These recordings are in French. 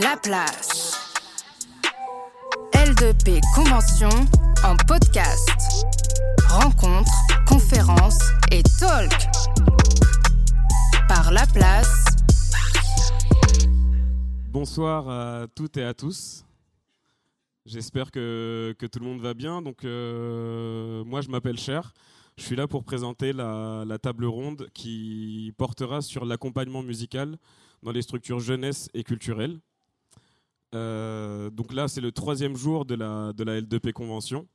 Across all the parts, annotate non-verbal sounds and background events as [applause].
La place. L2P Convention en podcast. Rencontres, conférences et talk. Par La Place. Bonsoir à toutes et à tous. J'espère que, tout le monde va bien. Donc, euh, moi, je m'appelle Cher. Je suis là pour présenter la, table ronde qui portera sur l'accompagnement musical dans les structures jeunesse et culturelles. Euh, donc là, c'est le troisième jour de la, de la L2P Convention.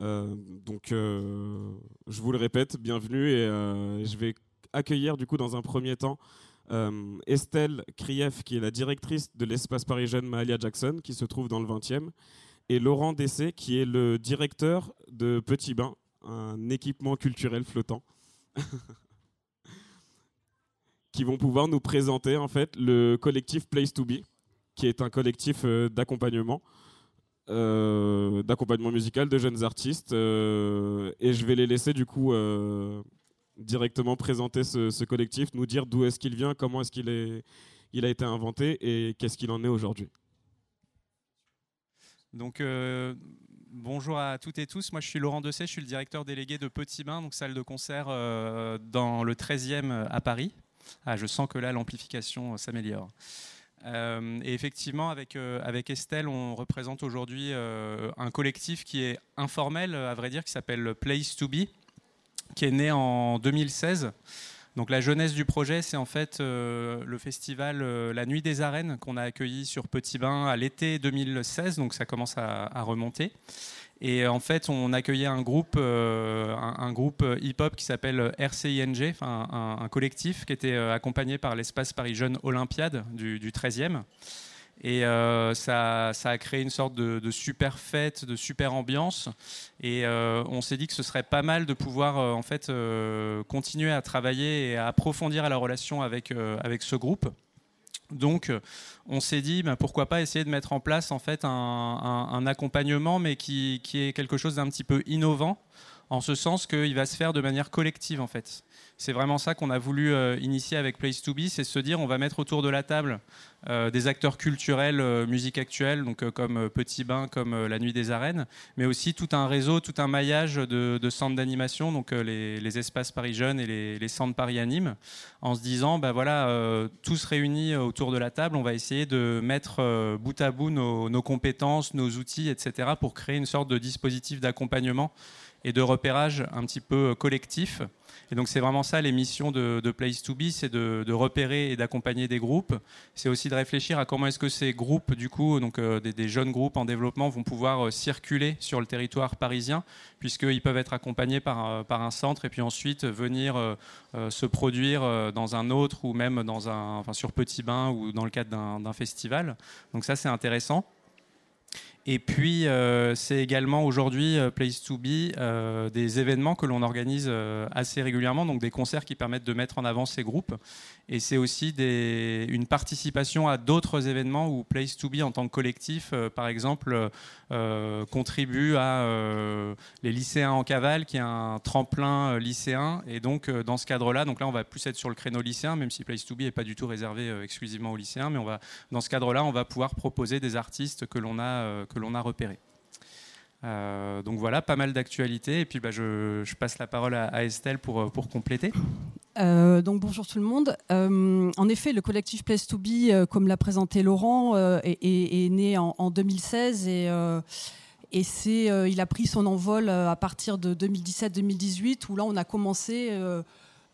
Euh, donc, euh, je vous le répète, bienvenue et je vais accueillir du coup dans un premier temps Estelle Krief, qui est la directrice de l'espace Paris Jeune Mahalia Jackson, qui se trouve dans le 20e, et Laurent Dessé, qui est le directeur de Petit Bain, un équipement culturel flottant. [laughs] qui vont pouvoir nous présenter en fait le collectif Place to Be, qui est un collectif euh, d'accompagnement, euh, d'accompagnement musical de jeunes artistes. Euh, et je vais les laisser du coup directement présenter ce, collectif, nous dire d'où est-ce qu'il vient, comment est-ce qu'il est, il a été inventé et qu'est-ce qu'il en est aujourd'hui. Donc bonjour à toutes et tous. Moi, je suis Laurent Dessay, je suis le directeur délégué de Petit Bain, donc salle de concert dans le 13e à Paris. Ah, je sens que là, l'amplification s'améliore. Euh, et effectivement, avec, euh, avec Estelle, on représente aujourd'hui euh, un collectif qui est informel, à vrai dire, qui s'appelle Place to Be, qui est né en 2016. Donc la jeunesse du projet, c'est en fait euh, le festival euh, La Nuit des Arènes qu'on a accueilli sur Petit Bain à l'été 2016, donc ça commence à, remonter. Et en fait, on accueillait un groupe, euh, un, groupe hip-hop qui s'appelle RCING, un, collectif qui était accompagné par l'espace Paris Jeunes Olympiade du, du 13e. Et euh, ça, ça, a créé une sorte de, super fête, de super ambiance. Et euh, on s'est dit que ce serait pas mal de pouvoir euh, en fait continuer à travailler et à approfondir la relation avec, avec ce groupe. Donc, on s'est dit, ben, pourquoi pas essayer de mettre en place en fait un accompagnement, mais qui, qui est quelque chose d'un petit peu innovant, en ce sens qu'il va se faire de manière collective en fait. C'est vraiment ça qu'on a voulu euh, initier avec Place to Be, c'est se dire on va mettre autour de la table euh, des acteurs culturels, euh, musique actuelle, donc comme Petit Bain, comme la Nuit des Arènes, mais aussi tout un réseau, tout un maillage de, centres d'animation, donc les, espaces Paris Jeunes et les, centres Paris Anime, en se disant bah voilà, tous réunis autour de la table, on va essayer de mettre bout à bout nos compétences, nos outils, etc., pour créer une sorte de dispositif d'accompagnement et de repérage un petit peu collectif. Et donc c'est vraiment ça les missions de, de Place to Be, c'est de, repérer et d'accompagner des groupes. C'est aussi de réfléchir à comment est-ce que ces groupes, du coup, donc euh, des, jeunes groupes en développement, vont pouvoir euh, circuler sur le territoire parisien, puisqu'ils peuvent être accompagnés par, euh, un centre et puis ensuite venir se produire dans un autre ou même dans un, enfin, sur Petit Bain ou dans le cadre d'un festival. Donc ça c'est intéressant. Et puis, euh, c'est également aujourd'hui euh, Place to Be, euh, des événements que l'on organise assez régulièrement, donc des concerts qui permettent de mettre en avant ces groupes. Et c'est aussi une participation à d'autres événements où Place to Be, en tant que collectif, par exemple, contribue à les lycéens en cavale, qui est un tremplin lycéen. Et donc, dans ce cadre-là, donc là, on va plus être sur le créneau lycéen, même si Place to Be n'est pas du tout réservé exclusivement aux lycéens, mais on va, dans ce cadre-là, on va pouvoir proposer des artistes que l'on a, l'on a repérés. Euh, donc voilà, pas mal d'actualités. Et puis bah, je, passe la parole à, Estelle pour, pour compléter. Euh, donc bonjour tout le monde. Euh, en effet, le collectif Place to Be, euh, comme l'a présenté Laurent, est, né en, en 2016 et et c'est, il a pris son envol à partir de 2017-2018 où là on a commencé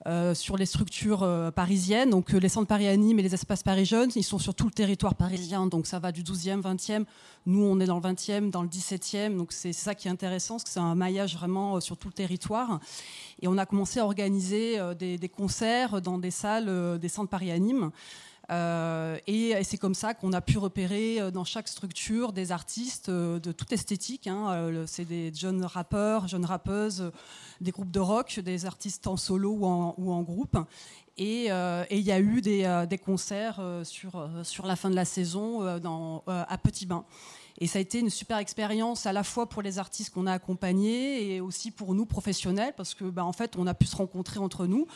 euh, sur les structures euh, parisiennes. Donc euh, les centres Paris Anime et les espaces Paris Jeunes, ils sont sur tout le territoire parisien. Donc ça va du 12e, 20e. Nous, on est dans le 20e, dans le 17e. Donc c'est ça qui est intéressant, parce que c'est un maillage vraiment sur tout le territoire. Et on a commencé à organiser des, concerts dans des salles des centres Paris Anime. Euh, et, c'est comme ça qu'on a pu repérer euh, dans chaque structure des artistes euh, de toute esthétique. Hein. C'est des jeunes rappeurs, jeunes rappeuses, des groupes de rock, des artistes en solo ou en, ou en groupe. Et il y a eu des, concerts sur, sur la fin de la saison à Petit Bain. Et ça a été une super expérience à la fois pour les artistes qu'on a accompagnés et aussi pour nous professionnels parce que bah, en fait on a pu se rencontrer entre nous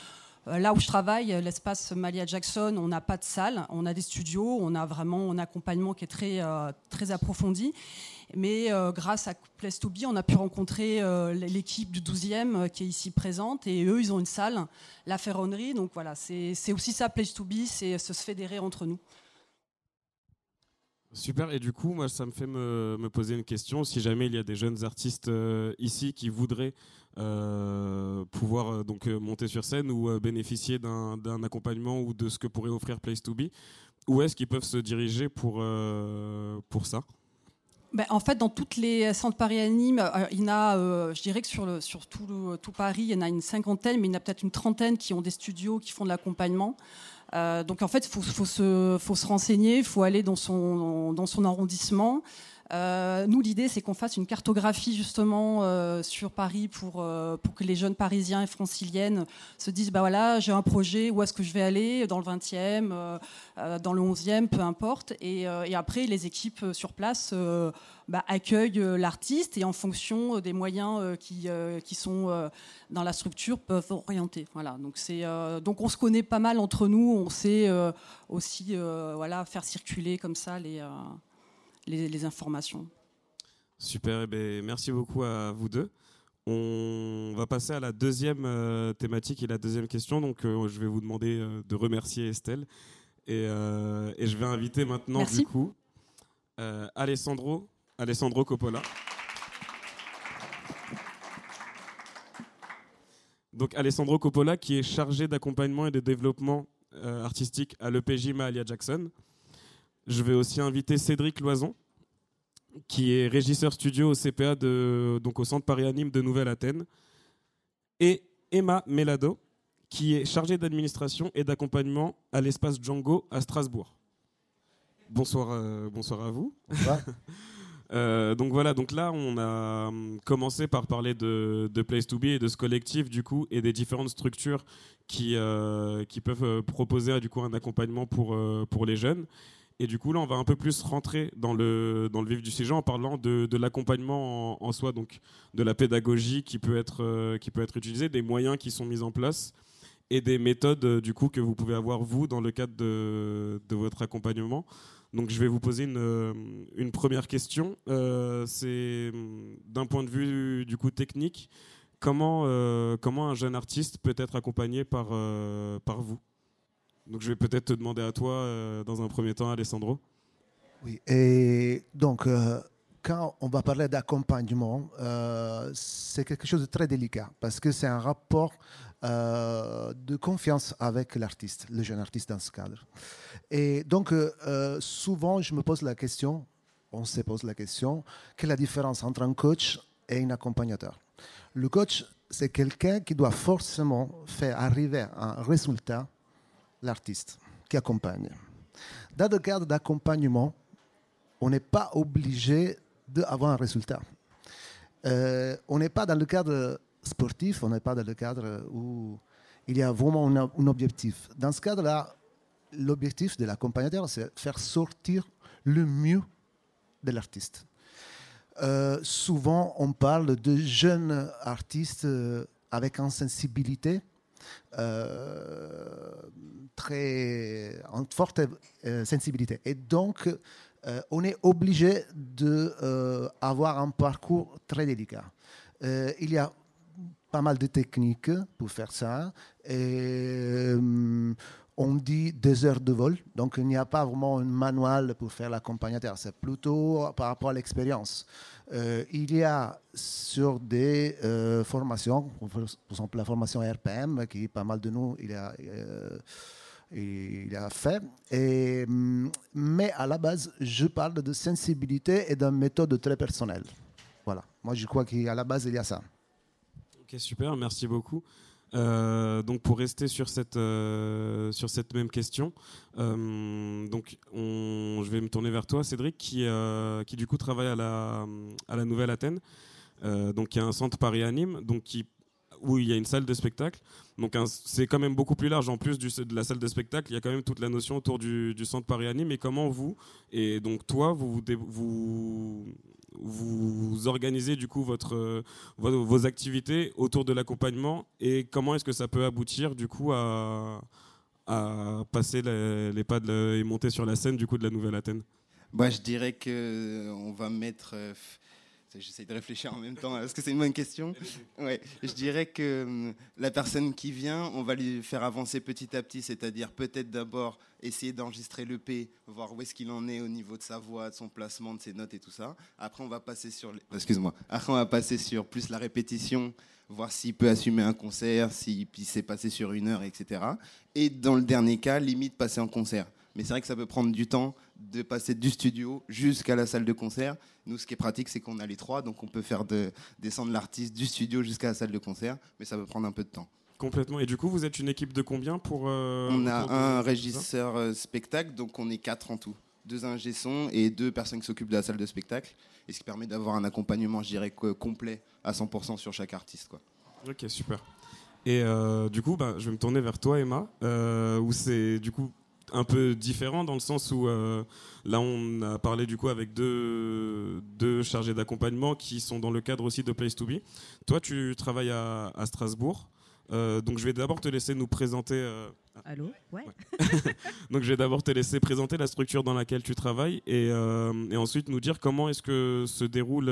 là où je travaille, euh, l'espace Malia Jackson, on n'a pas de salle, on a des studios, on a vraiment un accompagnement qui est très, euh, très approfondi. Mais grâce à Place to Be, on a pu rencontrer l'équipe du 12e qui est ici présente. Et eux, ils ont une salle, la ferronnerie. Donc voilà, c'est aussi ça, Place to Be, c'est se fédérer entre nous. Super, et du coup, moi, ça me fait me, poser une question. Si jamais il y a des jeunes artistes ici qui voudraient euh, pouvoir euh, donc euh, monter sur scène ou bénéficier d'un accompagnement ou de ce que pourrait offrir Place to Be Où est-ce qu'ils peuvent se diriger pour, pour ça? Ben, en fait, dans toutes les centres Paris Anime, il y en a, je dirais que sur, tout, Paris, il y en a une cinquantaine, mais il y en a peut-être une trentaine qui ont des studios qui font de l'accompagnement. donc en fait, il faut, faut, se, faut se renseigner, il faut aller dans son, dans son arrondissement. Euh, nous, l'idée, c'est qu'on fasse une cartographie justement euh, sur Paris pour, euh, pour que les jeunes Parisiens et franciliennes se disent bah voilà, j'ai un projet, où est-ce que je vais aller? Dans le 20e, dans le 11e, peu importe. Et, après, les équipes sur place bah, accueillent l'artiste et en fonction des moyens qui, sont dans la structure peuvent orienter. Voilà. Donc, on se connaît pas mal entre nous, on sait aussi faire circuler comme ça les les, informations. Super, eh ben, merci beaucoup à vous deux. On va passer à la deuxième euh, thématique et la deuxième question. Donc, euh, je vais vous demander euh, de remercier Estelle. Et, je vais inviter maintenant, du coup, Alessandro, Alessandro Coppola. Donc, Alessandro Coppola, qui est chargé d'accompagnement et de développement artistique à l'EPJ Mahalia Jackson. Je vais aussi inviter Cédric Loison, qui est régisseur studio au CPA, de, donc au Centre Paris Anime de Nouvelle-Athènes, et Emma Melado, qui est chargée d'administration et d'accompagnement à l'espace Django à Strasbourg. Bonsoir, euh, bonsoir à vous. [laughs] Euh, donc voilà, donc là on a hum, commencé par parler de, Place to Be et de ce collectif du coup et des différentes structures qui, euh, qui peuvent proposer du coup un accompagnement pour, pour les jeunes. Et du coup, là, on va un peu plus rentrer dans le, dans le vif du sujet en parlant de, de l'accompagnement en, soi, donc de la pédagogie qui peut, être, euh, qui peut être utilisée, des moyens qui sont mis en place et des méthodes euh, du coup que vous pouvez avoir vous dans le cadre de, de votre accompagnement. Donc je vais vous poser une, euh, une première question. C'est d'un point de vue du coup technique, comment, comment un jeune artiste peut être accompagné par, par vous? Donc je vais peut-être te demander à toi euh, dans un premier temps, Alessandro. Oui, et donc euh, quand on va parler d'accompagnement, euh, c'est quelque chose de très délicat parce que c'est un rapport de confiance avec l'artiste, le jeune artiste dans ce cadre. Et donc souvent je me pose la question, on se pose la question, quelle est la différence entre un coach et un accompagnateur? Le coach, c'est quelqu'un qui doit forcément faire arriver un résultat l'artiste qui accompagne. Dans le cadre d'accompagnement, on n'est pas obligé d'avoir un résultat. Euh, on n'est pas dans le cadre sportif, on n'est pas dans le cadre où il y a vraiment un, objectif. Dans ce cadre-là, l'objectif de l'accompagnateur, c'est faire sortir le mieux de l'artiste. Euh, souvent, on parle de jeunes artistes euh, avec une sensibilité euh, très, en forte euh, sensibilité. Et donc, euh, on est obligé d'avoir un parcours très délicat. il y a pas mal de techniques pour faire ça. Et, on dit deux heures de vol, donc il n'y a pas vraiment un manuel pour faire l'accompagnateur, c'est plutôt par rapport à l'expérience. Euh, il y a sur des euh, formations, par exemple la formation RPM, qui pas mal de nous, il a, euh, il a fait. Mm, mais à la base, je parle de sensibilité et d'une méthode très personnelle. Voilà, moi je crois qu'à la base, il y a ça. Ok, super, merci beaucoup. Euh, donc pour rester sur cette, euh, sur cette même question, euh, donc on, je vais me tourner vers toi, Cédric, qui, qui du coup travaille à la, à la Nouvelle Athènes, donc y a un centre Paris Anime, donc qui où il y a une salle de spectacle. Donc c'est quand même beaucoup plus large. En plus de la salle de spectacle, il y a quand même toute la notion autour du, centre Paris Anime. Et comment vous, et donc toi, vous, vous organisez du coup votre, euh, vos, activités autour de l'accompagnement et comment est-ce que ça peut aboutir du coup à, passer les, les pas et monter sur la scène du coup de la Nouvelle Athènes? Bah, je dirais que euh, on va mettre. J'essaie de réfléchir en même temps. Est-ce que c'est une bonne question Ouais. Je dirais que hum, la personne qui vient, on va lui faire avancer petit à petit, c'est-à-dire peut-être d'abord essayer d'enregistrer le P, voir où est-ce qu'il en est au niveau de sa voix, de son placement, de ses notes et tout ça. Après, on va passer sur. les- Excuse-moi. Après, on va passer sur plus la répétition, voir s'il peut assumer un concert, s'il s'est passé sur une heure, etc. Et dans le dernier cas, limite passer en concert. Mais c'est vrai que ça peut prendre du temps de passer du studio jusqu'à la salle de concert. Nous, ce qui est pratique, c'est qu'on a les trois, donc on peut faire de, descendre l'artiste du studio jusqu'à la salle de concert, mais ça peut prendre un peu de temps. Complètement. Et du coup, vous êtes une équipe de combien pour euh, on a un régisseur euh, spectacle, donc on est quatre en tout. Deux ingé son et deux personnes qui s'occupent de la salle de spectacle. Et ce qui permet d'avoir un accompagnement, je dirais, co- complet à 100% sur chaque artiste. Quoi. Ok, super. Et euh, du coup, bah, je vais me tourner vers toi, Emma, euh, où c'est du coup un peu différent dans le sens où euh, là, on a parlé du coup avec deux, deux chargés d'accompagnement qui sont dans le cadre aussi de Place to Be. Toi, tu travailles à, à Strasbourg. Euh, donc, je vais d'abord te laisser nous présenter. euh, Allô? Ouais. [laughs] Donc je vais d'abord te laisser présenter la structure dans laquelle tu travailles et, et ensuite nous dire comment est-ce que se déroule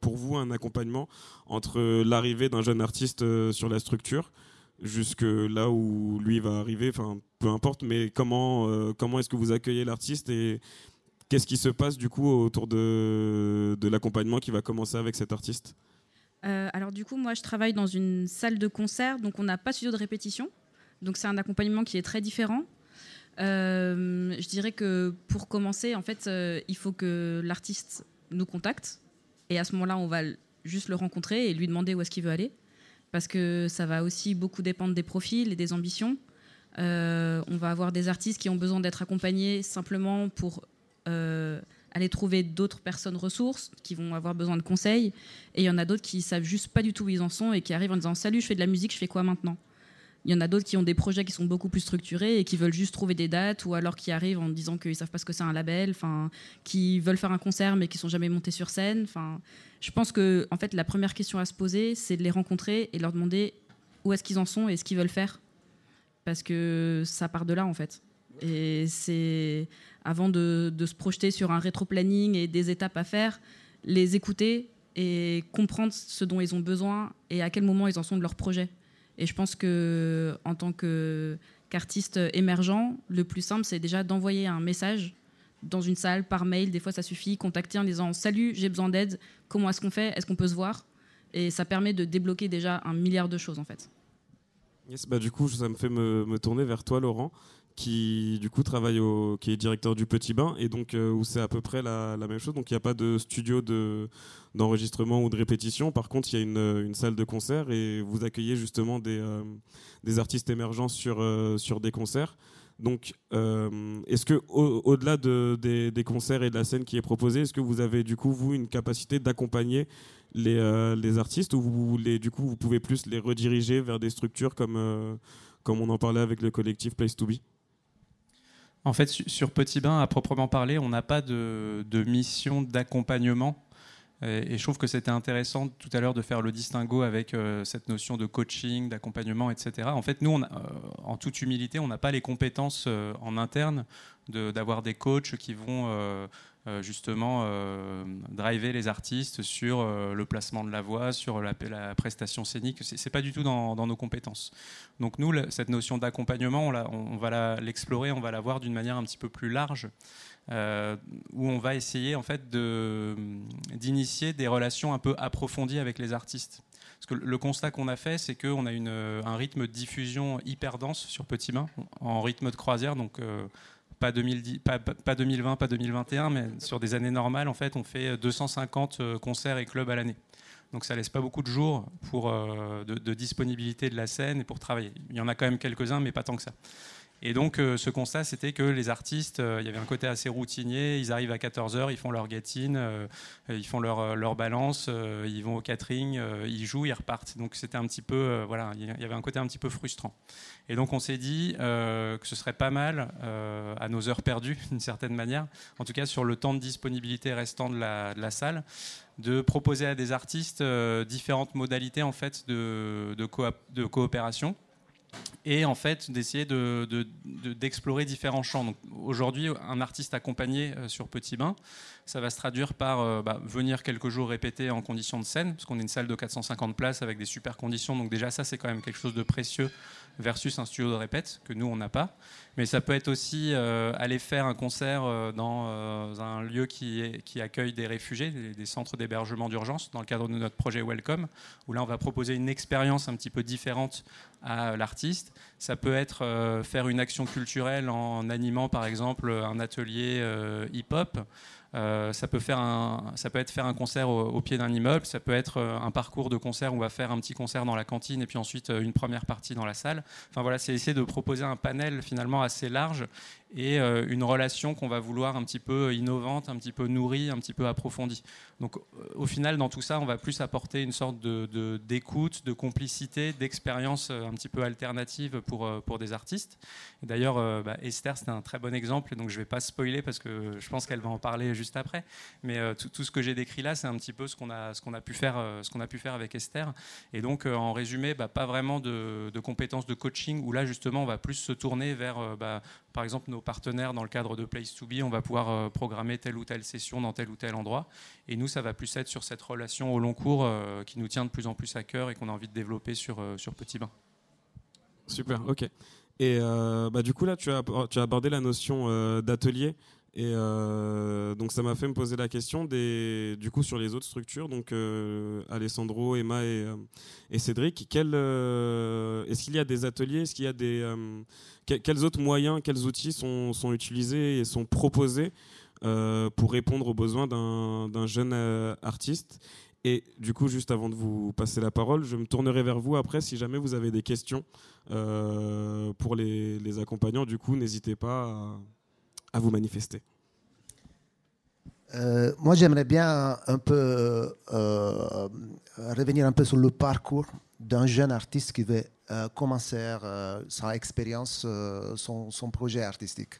pour vous un accompagnement entre l'arrivée d'un jeune artiste sur la structure jusque là où lui va arriver, enfin peu importe, mais comment, euh, comment est-ce que vous accueillez l'artiste et qu'est-ce qui se passe du coup autour de, de l'accompagnement qui va commencer avec cet artiste? Euh, alors du coup, moi, je travaille dans une salle de concert, donc on n'a pas de studio de répétition. Donc c'est un accompagnement qui est très différent. Euh, je dirais que pour commencer, en fait, il faut que l'artiste nous contacte. Et à ce moment-là, on va juste le rencontrer et lui demander où est-ce qu'il veut aller. Parce que ça va aussi beaucoup dépendre des profils et des ambitions. Euh, on va avoir des artistes qui ont besoin d'être accompagnés simplement pour euh, aller trouver d'autres personnes ressources, qui vont avoir besoin de conseils. Et il y en a d'autres qui savent juste pas du tout où ils en sont et qui arrivent en disant Salut, je fais de la musique, je fais quoi maintenant? Il y en a d'autres qui ont des projets qui sont beaucoup plus structurés et qui veulent juste trouver des dates ou alors qui arrivent en disant qu'ils savent pas ce que c'est un label, enfin, qui veulent faire un concert mais qui sont jamais montés sur scène. Enfin, je pense que en fait, la première question à se poser, c'est de les rencontrer et de leur demander où est-ce qu'ils en sont et ce qu'ils veulent faire. Parce que ça part de là, en fait. Et c'est avant de, de se projeter sur un rétro-planning et des étapes à faire, les écouter et comprendre ce dont ils ont besoin et à quel moment ils en sont de leur projet. Et je pense que en tant qu'artiste émergent, le plus simple c'est déjà d'envoyer un message dans une salle par mail. Des fois ça suffit, contacter en disant salut, j'ai besoin d'aide. Comment est-ce qu'on fait? Est-ce qu'on peut se voir? Et ça permet de débloquer déjà un milliard de choses en fait. Yes, bah du coup, ça me fait me tourner vers toi, Laurent, qui du coup travaille au, qui est directeur du Petit Bain, et donc euh, où c'est à peu près la, même chose. Donc il n'y a pas de studio de d'enregistrement ou de répétition. Par contre, il y a une, une salle de concert et vous accueillez justement des euh, des artistes émergents sur euh, sur des concerts. Donc, euh, est-ce que au- au-delà de, des, des concerts et de la scène qui est proposée, est-ce que vous avez du coup vous une capacité d'accompagner les, euh, les artistes ou vous les, du coup vous pouvez plus les rediriger vers des structures comme euh, comme on en parlait avec le collectif Place to Be? En fait, su- sur Petit Bain, à proprement parler, on n'a pas de, mission d'accompagnement. Et, je trouve que c'était intéressant tout à l'heure de faire le distinguo avec euh, cette notion de coaching, d'accompagnement, etc. En fait, nous, on euh, en toute humilité, on n'a pas les compétences euh, en interne d'avoir des coachs qui vont justement euh, driver les artistes sur euh, le placement de la voix, sur la, prestation scénique. C'est c'est pas du tout dans, nos compétences. Donc nous, cette notion d'accompagnement, on, va l'explorer, on va la voir d'une manière un petit peu plus large, euh, où on va essayer en fait d'initier des relations un peu approfondies avec les artistes. Parce que le constat qu'on a fait, c'est qu'on a une, un rythme de diffusion hyper dense sur Petit Bain, en rythme de croisière, euh, pas, 2010, pas, pas- pas 2020, pas 2021, mais sur des années normales, en fait, on fait 250 euh, concerts et clubs à l'année. Donc ça laisse pas beaucoup de jours pour, euh, de disponibilité de la scène et pour travailler. Il y en a quand même quelques-uns, mais pas tant que ça. Et donc, euh, ce constat, c'était que les artistes, euh, il y avait un côté assez routinier. Ils arrivent à 14h, ils font leur get-in, euh, ils font leur, leur balance, ils vont au catering, ils jouent, ils repartent. Donc, c'était un petit peu, voilà, il y avait un côté un petit peu frustrant. Et donc, on s'est dit que ce serait pas mal, à nos heures perdues, [laughs] d'une certaine manière, en tout cas sur le temps de disponibilité restant de la, salle, de proposer à des artistes différentes modalités en fait de, de coopération et en fait d'essayer d'explorer de, différents champs. Aujourd'hui, un artiste accompagné euh, sur Petit Bain, ça va se traduire par euh, bah, venir quelques jours répéter en conditions de scène, parce qu'on est une salle de 450 places avec des super conditions. Donc déjà ça, c'est quand même quelque chose de précieux versus un studio de répète que nous on n'a pas. Mais ça peut être aussi euh, aller faire un concert dans un lieu qui, accueille des réfugiés, des, centres d'hébergement d'urgence, dans le cadre de notre projet Welcome, où là on va proposer une expérience un petit peu différente à l'artiste. Ça peut être euh, faire une action culturelle en animant par exemple un atelier euh, hip-hop. Euh, ça, peut faire ça peut être faire un concert au, pied d'un immeuble, ça peut être un parcours de concert où on va faire un petit concert dans la cantine et puis ensuite une première partie dans la salle. Enfin voilà, c'est essayer de proposer un panel finalement assez large et euh, une relation qu'on va vouloir un petit peu innovante, un petit peu nourrie, un petit peu approfondie. Donc euh, au final, dans tout ça, on va plus apporter une sorte de, d'écoute, de, complicité, d'expérience euh, un petit peu alternative pour, pour des artistes. D'ailleurs, bah, Esther, c'est un très bon exemple, donc je ne vais pas spoiler parce que je pense qu'elle va en parler juste après. Mais tout, ce que j'ai décrit là, c'est un petit peu ce qu'on a, qu'on a, pu faire, a pu faire avec Esther. Et donc, en résumé, bah, pas vraiment de, compétences de coaching, où là, justement, on va plus se tourner vers, bah, par exemple, nos partenaires dans le cadre de Place to Be, on va pouvoir euh, programmer telle ou telle session dans tel ou tel endroit. Et nous, ça va plus être sur cette relation au long cours euh, qui nous tient de plus en plus à cœur et qu'on a envie de développer sur, euh, sur Petit Bain. Super, ok. Et bah, du coup, là, tu as, tu as abordé la notion d'atelier. Et donc ça m'a fait me poser la question des, du coup sur les autres structures, donc Alessandro, Emma et, et Cédric. Quel, est-ce qu'il y a des ateliers? Est-ce qu'il y a des quels autres moyens, quels outils sont, utilisés et sont proposés euh, pour répondre aux besoins d'un jeune euh, artiste? Et du coup, juste avant de vous passer la parole, je me tournerai vers vous après si jamais vous avez des questions euh, pour les, accompagnants. Du coup, n'hésitez pas à, vous manifester. moi, j'aimerais bien un peu revenir un peu sur le parcours d'un jeune artiste qui veut euh, commencer euh, sa expérience, euh, son, son, projet artistique.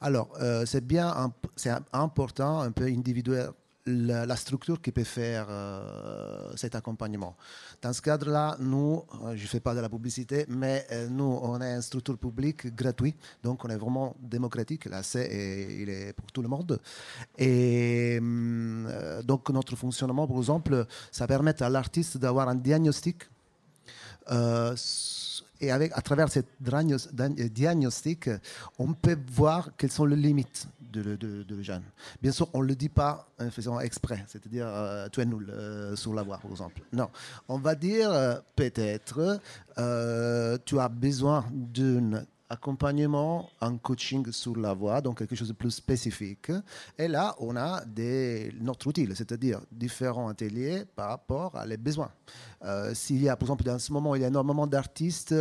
Alors, c'est bien, c'est important, un peu individuel, la, structure qui peut faire cet accompagnement. Dans ce cadre-là, nous, je ne fais pas de la publicité, mais nous, on est une structure publique gratuite, donc on est vraiment démocratique. L'accès est, il est pour tout le monde. Et donc notre fonctionnement, par exemple, ça permet à l'artiste d'avoir un diagnostic euh, et avec, à travers ce diagnostic, on peut voir quelles sont les limites de, de. Bien sûr, on ne le dit pas en faisant exprès, c'est-à-dire euh, tu es nul euh, sur la voie, par exemple. Non, on va dire peut-être tu as besoin d'une accompagnement, un coaching sur la voie, donc quelque chose de plus spécifique. Et là, on a des, notre outil, c'est-à-dire différents ateliers par rapport à les besoins. Euh, s'il y a, par exemple, dans ce moment, il y a énormément d'artistes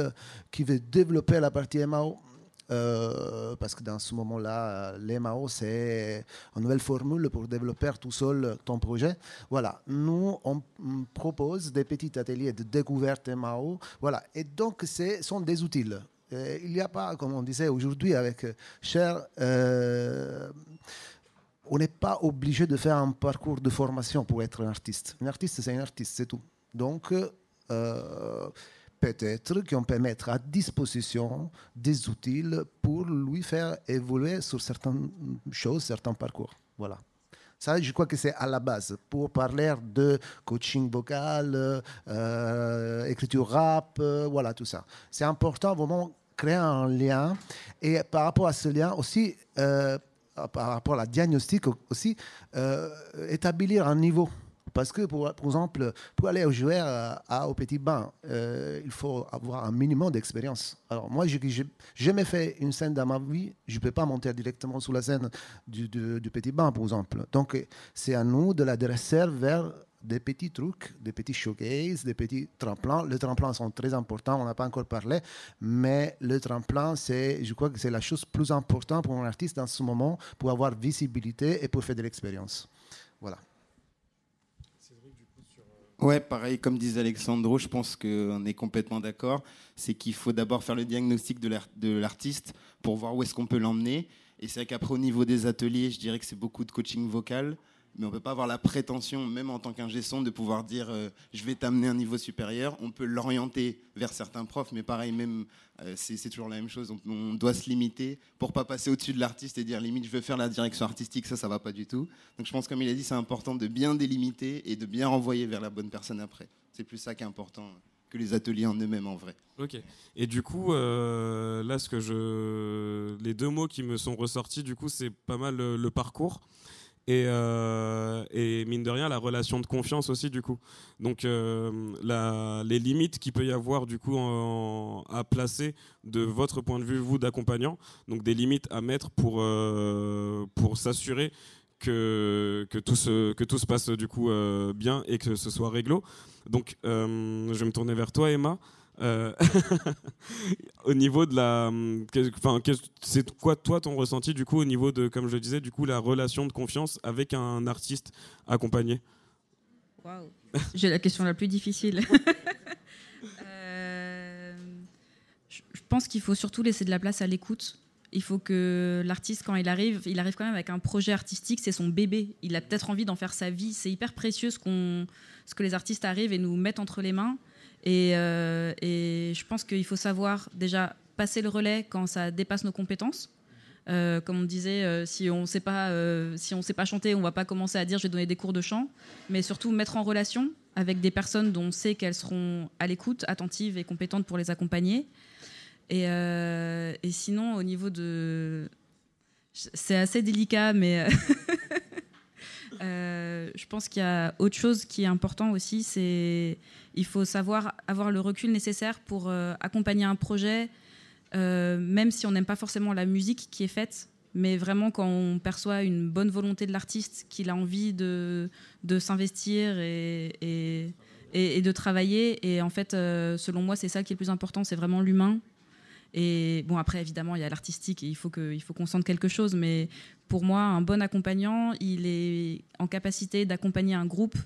qui veulent développer la partie MAO, euh, parce que dans ce moment-là, l'MAO, c'est une nouvelle formule pour développer tout seul ton projet. Voilà, nous, on propose des petits ateliers de découverte MAO. Voilà, et donc, ce sont des outils. Euh, il n'y a pas, comme on disait aujourd'hui avec euh, Cher, on n'est pas obligé de faire un parcours de formation pour être un artiste. Un artiste, c'est un artiste, c'est tout. Donc, peut-être qu'on peut mettre à disposition des outils pour lui faire évoluer sur certaines choses, certains parcours. Voilà. Ça, je crois que c'est à la base. Pour parler de coaching vocal, écriture rap, voilà, tout ça. C'est important vraiment créer un lien. Et par rapport à ce lien aussi, euh, par rapport à la diagnostic aussi, euh, établir un niveau. Parce que, pour, par exemple, pour aller jouer à, au petit bain, euh, il faut avoir un minimum d'expérience. Alors, moi, j'ai jamais fait une scène dans ma vie, je ne peux pas monter directement sur la scène du, du, petit bain, par exemple. Donc, c'est à nous de la dresser vers des petits trucs, des petits showcases, des petits tremplins. Les tremplins sont très importants, on n'a pas encore parlé, mais le tremplin, c'est, je crois que c'est la chose plus importante pour un artiste dans ce moment, pour avoir visibilité et pour faire de l'expérience. Voilà. Ouais, pareil, comme disait Alexandro, je pense qu'on est complètement d'accord. C'est qu'il faut d'abord faire le diagnostic de l'artiste pour voir où est-ce qu'on peut l'emmener. Et c'est vrai qu'après, au niveau des ateliers, je dirais que c'est beaucoup de coaching vocal mais on ne peut pas avoir la prétention, même en tant qu'ingé son, de pouvoir dire euh, je vais t'amener à un niveau supérieur. On peut l'orienter vers certains profs, mais pareil, même euh, c'est toujours la même chose. On, on, doit se limiter pour pas passer au-dessus de l'artiste et dire limite je veux faire la direction artistique, ça, ça va pas du tout. Donc je pense, comme il a dit, c'est important de bien délimiter et de bien renvoyer vers la bonne personne après. C'est plus ça qui est important que les ateliers en eux-mêmes en vrai. Ok. Et du coup, euh, là, ce que je, les deux mots qui me sont ressortis, du coup, c'est pas mal le parcours. Euh, et, mine de rien la relation de confiance aussi du coup. Donc euh, les limites qu'il peut y avoir du coup à placer de votre point de vue vous d'accompagnant. Donc des limites à mettre pour euh, pour s'assurer que, que, tout se, que tout se passe du coup bien et que ce soit réglo. Donc je vais me tourner vers toi Emma euh, [laughs] au niveau de la, enfin, c'est quoi toi ton ressenti du coup au niveau de, comme je le disais, du coup la relation de confiance avec un artiste accompagné? J'ai la question la plus difficile. [laughs] Euh, je pense qu'il faut surtout laisser de la place à l'écoute. Il faut que l'artiste, quand il arrive, il arrive quand même avec un projet artistique, c'est son bébé. Il a peut-être envie d'en faire sa vie. C'est hyper précieux ce, qu'on, ce que les artistes arrivent et nous mettent entre les mains. Euh, et, je pense qu'il faut savoir déjà passer le relais quand ça dépasse nos compétences. Euh, comme on disait, euh, si on sait si on sait pas chanter, on va pas commencer à dire je vais donner des cours de chant, mais surtout mettre en relation avec des personnes dont on sait qu'elles seront à l'écoute, attentives et compétentes pour les accompagner. Et sinon, au niveau de, c'est assez délicat, mais je pense qu'il y a autre chose qui est important aussi, c'est il faut savoir avoir le recul nécessaire pour euh, accompagner un projet, euh, même si on n'aime pas forcément la musique qui est faite, mais vraiment quand on perçoit une bonne volonté de l'artiste, qu'il a envie de, de s'investir et, et, et, de travailler. Et en fait, euh, selon moi, c'est ça qui est le plus important, c'est vraiment l'humain. Et bon, après, évidemment, il y a l'artistique et il faut qu'on sente quelque chose. Mais pour moi, un bon accompagnant, il est en capacité d'accompagner un groupe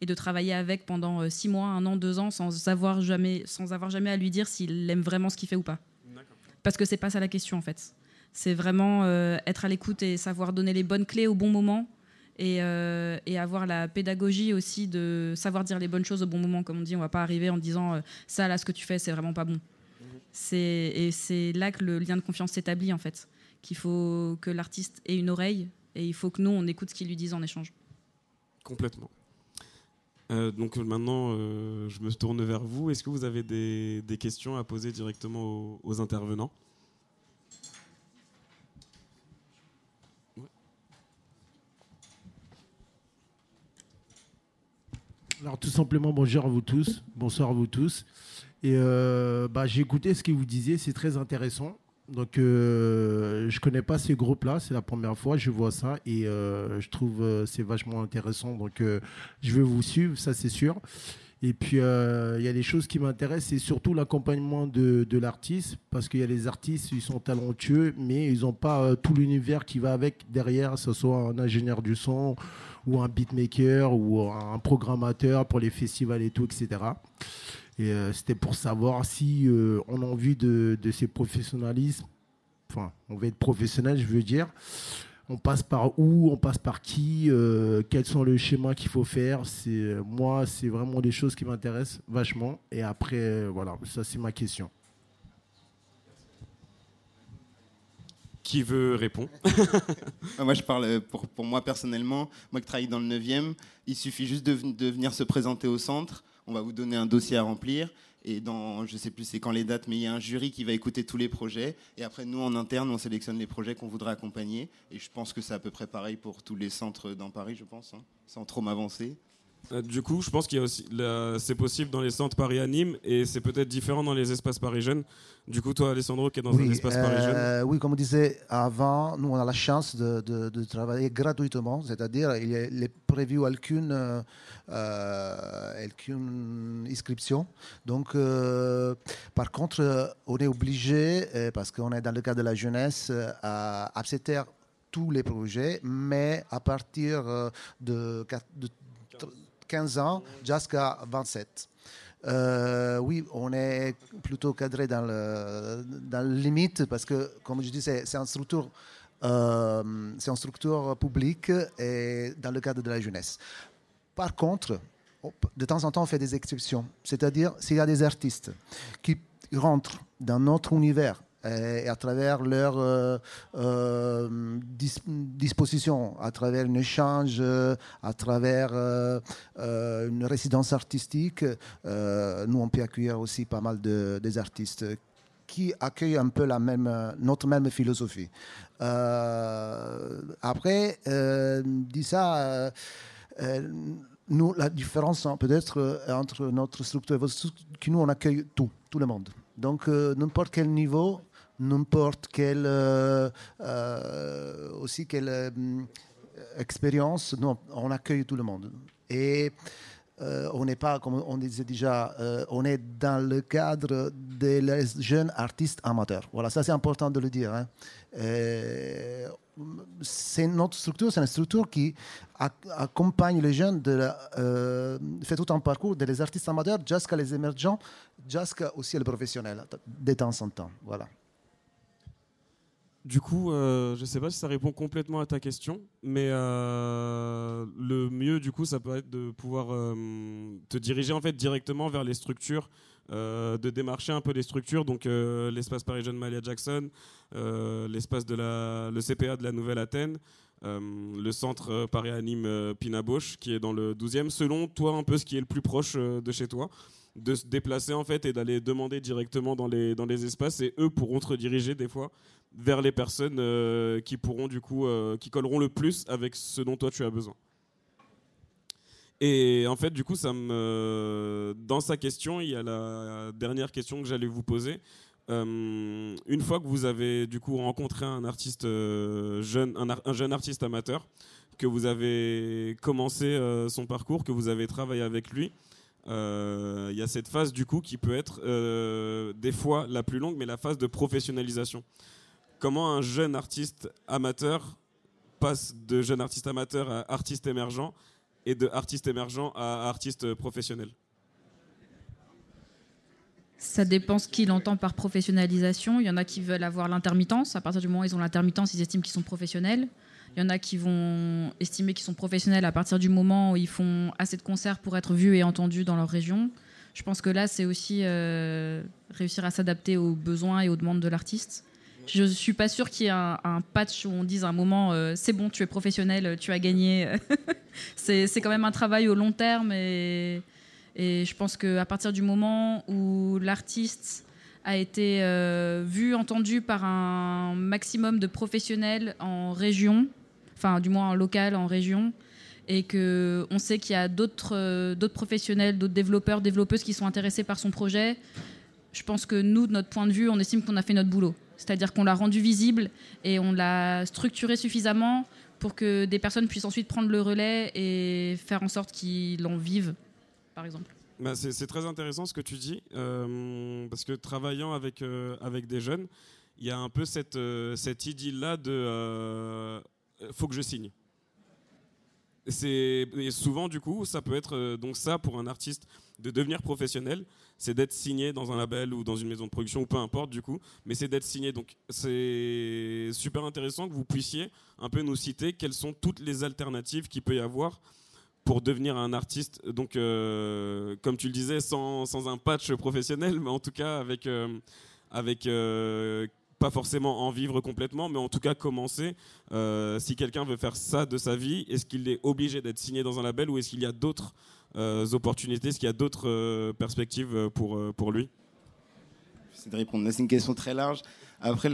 et de travailler avec pendant euh, six mois, un an, deux ans, sans avoir jamais, sans avoir jamais à lui dire s'il aime vraiment ce qu'il fait ou pas. Parce que c'est pas ça la question en fait. C'est vraiment euh, être à l'écoute et savoir donner les bonnes clés au bon moment. Et, euh, et, avoir la pédagogie aussi de savoir dire les bonnes choses au bon moment. Comme on dit, on va pas arriver en disant ça, là, ce que tu fais, c'est vraiment pas bon. Et c'est là que le lien de confiance s'établit en fait. Qu'il faut que l'artiste ait une oreille et il faut que nous, on écoute ce qu'ils lui disent en échange. Complètement. Euh, donc maintenant, euh, je me tourne vers vous. Est-ce que vous avez des, questions à poser directement aux, intervenants? Alors tout simplement, bonjour à vous tous, bonsoir à vous tous. Et euh, bah, j'ai écouté ce que vous disiez, c'est très intéressant. Donc, euh, je connais pas ces groupes-là, c'est la première fois je vois ça et euh, je trouve euh, c'est vachement intéressant. Donc, je vais vous suivre, ça c'est sûr. Et puis, il y a des choses qui m'intéressent, c'est surtout l'accompagnement de, de l'artiste, parce qu'il y a des artistes, ils sont talentueux, mais ils n'ont pas tout l'univers qui va avec derrière, que ce soit un ingénieur du son ou un beatmaker ou un programmateur pour les festivals et tout, etc. Et euh, c'était pour savoir si euh, on a envie de, de ces professionnalismes, enfin, on veut être professionnel, je veux dire. On passe par où, on passe par qui, euh, quels sont les schémas qu'il faut faire. C'est moi, c'est vraiment des choses qui m'intéressent vachement. Et après, voilà, ça c'est ma question. Qui veut répondre? [laughs] Ah, Moi, je parle pour, pour, moi personnellement. Moi qui travaille dans le 9e, il suffit juste de, de venir se présenter au centre on va vous donner un dossier à remplir. Et dans, je sais plus c'est quand les dates, mais il y a un jury qui va écouter tous les projets. Et après, nous, en interne, on sélectionne les projets qu'on voudrait accompagner. Et je pense que c'est à peu près pareil pour tous les centres dans Paris, je pense, hein, sans trop m'avancer. Euh, du coup, je pense qu'il y a aussi, c'est possible dans les centres Paris à Nîmes et c'est peut-être différent dans les espaces Paris Jeunes. Du coup, toi, Alessandro, qui est dans un espace euh, oui, comme on disait avant, nous on a la chance de, de- de travailler gratuitement, c'est-à-dire il n'est prévu aucune, euh, euh, aucune inscription. Donc, euh, par contre, on est obligé, parce qu'on est dans le cadre de la jeunesse, à accepter tous les projets, mais à partir de, de 15 ans jusqu'à 27. Euh, oui, on est plutôt cadré dans le, dans le limite parce que, comme je dis, c'est une structure, euh, c'est une structure publique et dans le cadre de la jeunesse. Par contre, on- de temps en temps, on fait des exceptions. C'est-à-dire, s'il y a des artistes qui rentrent dans notre univers et à travers leur euh, euh, dis- disposition, à travers un échange, euh, à travers euh, une résidence artistique, nous on peut accueillir aussi pas mal de, des artistes qui accueillent un peu la même, notre même philosophie. Après, dit ça, nous, la différence hein, peut-être entre notre structure et votre structure, que nous, on accueille tout, tout le monde. Donc, n'importe quel niveau, n'importe quelle, euh, euh, aussi quelle euh, expérience, nous, on accueille tout le monde. Et on n'est pas, comme on disait déjà, on est dans le cadre des jeunes artistes amateurs. Voilà, ça c'est important de le dire. hein. C'est notre structure, c'est une structure qui ac- accompagne les jeunes, de fait tout un parcours des artistes amateurs jusqu'à les émergents, jusqu'à aussi les professionnels, de temps en temps. Voilà. Du coup, euh, je ne sais pas si ça répond complètement à ta question, mais euh, le mieux, du coup, ça peut être de pouvoir euh, te diriger en fait directement vers les structures, de démarcher un peu les structures, donc l'espace Paris Jeune Malia Jackson, l'espace de la, le CPA de la Nouvelle-Athènes, euh, le centre euh, Paris Anime euh, Pina Bausch, qui est dans le 12e, selon toi un peu ce qui est le plus proche de chez toi. De se déplacer en fait et d'aller demander directement dans les, dans les espaces et eux pourront te rediriger des fois vers les personnes euh, qui pourront du coup euh, qui colleront le plus avec ce dont toi tu as besoin. Et en fait du coup ça me dans sa question il y a la dernière question que j'allais vous poser. Euh, une fois que vous avez du coup rencontré un artiste jeune, un, jeune artiste amateur, que vous avez commencé son parcours, que vous avez travaillé avec lui, il y a cette phase du coup qui peut être des fois la plus longue, mais la phase de professionnalisation. Comment un jeune artiste amateur passe de jeune artiste amateur à artiste émergent et de artiste émergent à artiste professionnel Ça dépend ce qu'il entend par professionnalisation. Il y en a qui veulent avoir l'intermittence. À partir du moment où ils ont l'intermittence, ils estiment qu'ils sont professionnels. Il y en a qui vont estimer qu'ils sont professionnels à partir du moment où ils font assez de concerts pour être vus et entendus dans leur région. Je pense que là, c'est aussi euh, réussir à s'adapter aux besoins et aux demandes de l'artiste. Je suis pas sûre qu'il y ait un, patch où on dise à un moment euh, c'est bon, tu es professionnel, tu as gagné. [laughs] c'est c'est quand même un travail au long terme et, et je pense qu'à partir du moment où l'artiste a été euh, vu, entendu par un maximum de professionnels en région, enfin du moins en local, en région, et que on sait qu'il y a d'autres euh, d'autres professionnels, d'autres développeurs, développeuses qui sont intéressés par son projet, je pense que nous, de notre point de vue, on estime qu'on a fait notre boulot. C'est-à-dire qu'on l'a rendu visible et on l'a structuré suffisamment pour que des personnes puissent ensuite prendre le relais et faire en sorte qu'ils en vivent, par exemple. Bah, c'est très intéressant ce que tu dis, euh, parce que travaillant avec, euh, avec des jeunes, il y a un peu cette, euh, cette idylle-là de euh, faut que je signe. C'est souvent du coup, ça peut être euh, donc ça pour un artiste de devenir professionnel, c'est d'être signé dans un label ou dans une maison de production ou peu importe du coup, mais c'est d'être signé. Donc c'est super intéressant que vous puissiez un peu nous citer quelles sont toutes les alternatives qu'il peut y avoir pour devenir un artiste. Donc, euh, comme tu le disais, sans, sans un patch professionnel, [laughs] mais en tout cas avec, euh, avec pas forcément en vivre complètement, mais en tout cas commencer. Euh, si quelqu'un veut faire ça de sa vie, est-ce qu'il est obligé d'être signé dans un label ou est-ce qu'il y a d'autres euh, opportunités, est-ce qu'il y a d'autres euh, perspectives pour, pour lui? J'essaie de répondre. C'est une question très large. Après,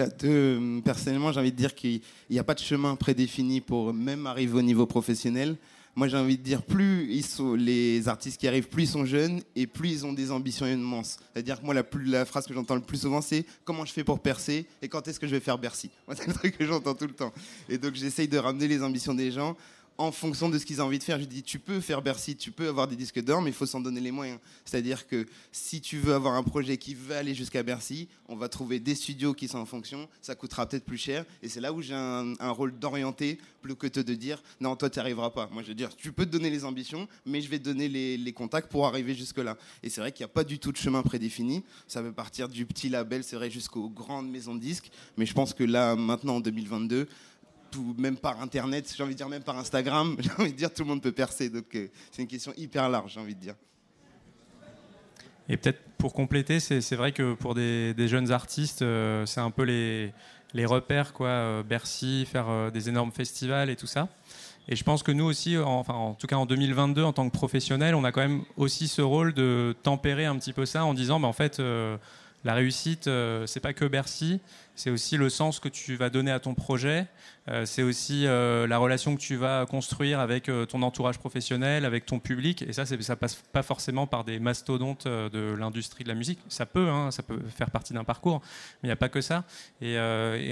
personnellement, j'ai envie de dire qu'il n'y a pas de chemin prédéfini pour même arriver au niveau professionnel. Moi, j'ai envie de dire, plus sont, les artistes qui arrivent, plus ils sont jeunes et plus ils ont des ambitions immenses. C'est-à-dire que moi, la, plus, la phrase que j'entends le plus souvent, c'est comment je fais pour percer et quand est-ce que je vais faire Bercy? [laughs] Moi, c'est le truc que j'entends tout le temps. Et donc, j'essaye de ramener les ambitions des gens en fonction de ce qu'ils ont envie de faire. Je dis, tu peux faire Bercy, tu peux avoir des disques d'or, mais il faut s'en donner les moyens. C'est-à-dire que si tu veux avoir un projet qui veut aller jusqu'à Bercy, on va trouver des studios qui sont en fonction, ça coûtera peut-être plus cher, et c'est là où j'ai un, rôle d'orienter, plus que de dire, non, toi, tu n'y arriveras pas. Moi, je veux dire, tu peux te donner les ambitions, mais je vais te donner les, les contacts pour arriver jusque-là. Et c'est vrai qu'il n'y a pas du tout de chemin prédéfini. Ça peut partir du petit label, c'est vrai, jusqu'aux grandes maisons de disques, mais je pense que là, maintenant, en 2022, même par Internet, j'ai envie de dire même par Instagram, [laughs] j'ai envie de dire tout le monde peut percer. Donc euh, c'est une question hyper large, j'ai envie de dire. Et peut-être pour compléter, c'est vrai que pour des, jeunes artistes, euh, c'est un peu les, les, repères, quoi. Euh, Bercy, faire des énormes festivals et tout ça. Et je pense que nous aussi, enfin en tout cas en 2022, en tant que professionnels, on a quand même aussi ce rôle de tempérer un petit peu ça en disant, bah, en fait, la réussite, c'est pas que Bercy, c'est aussi le sens que tu vas donner à ton projet, euh, c'est aussi euh, la relation que tu vas construire avec euh, ton entourage professionnel, avec ton public. Et ça, ça passe pas forcément par des mastodontes de l'industrie de la musique. Ça peut, hein, ça peut faire partie d'un parcours, mais il n'y a pas que ça. Et,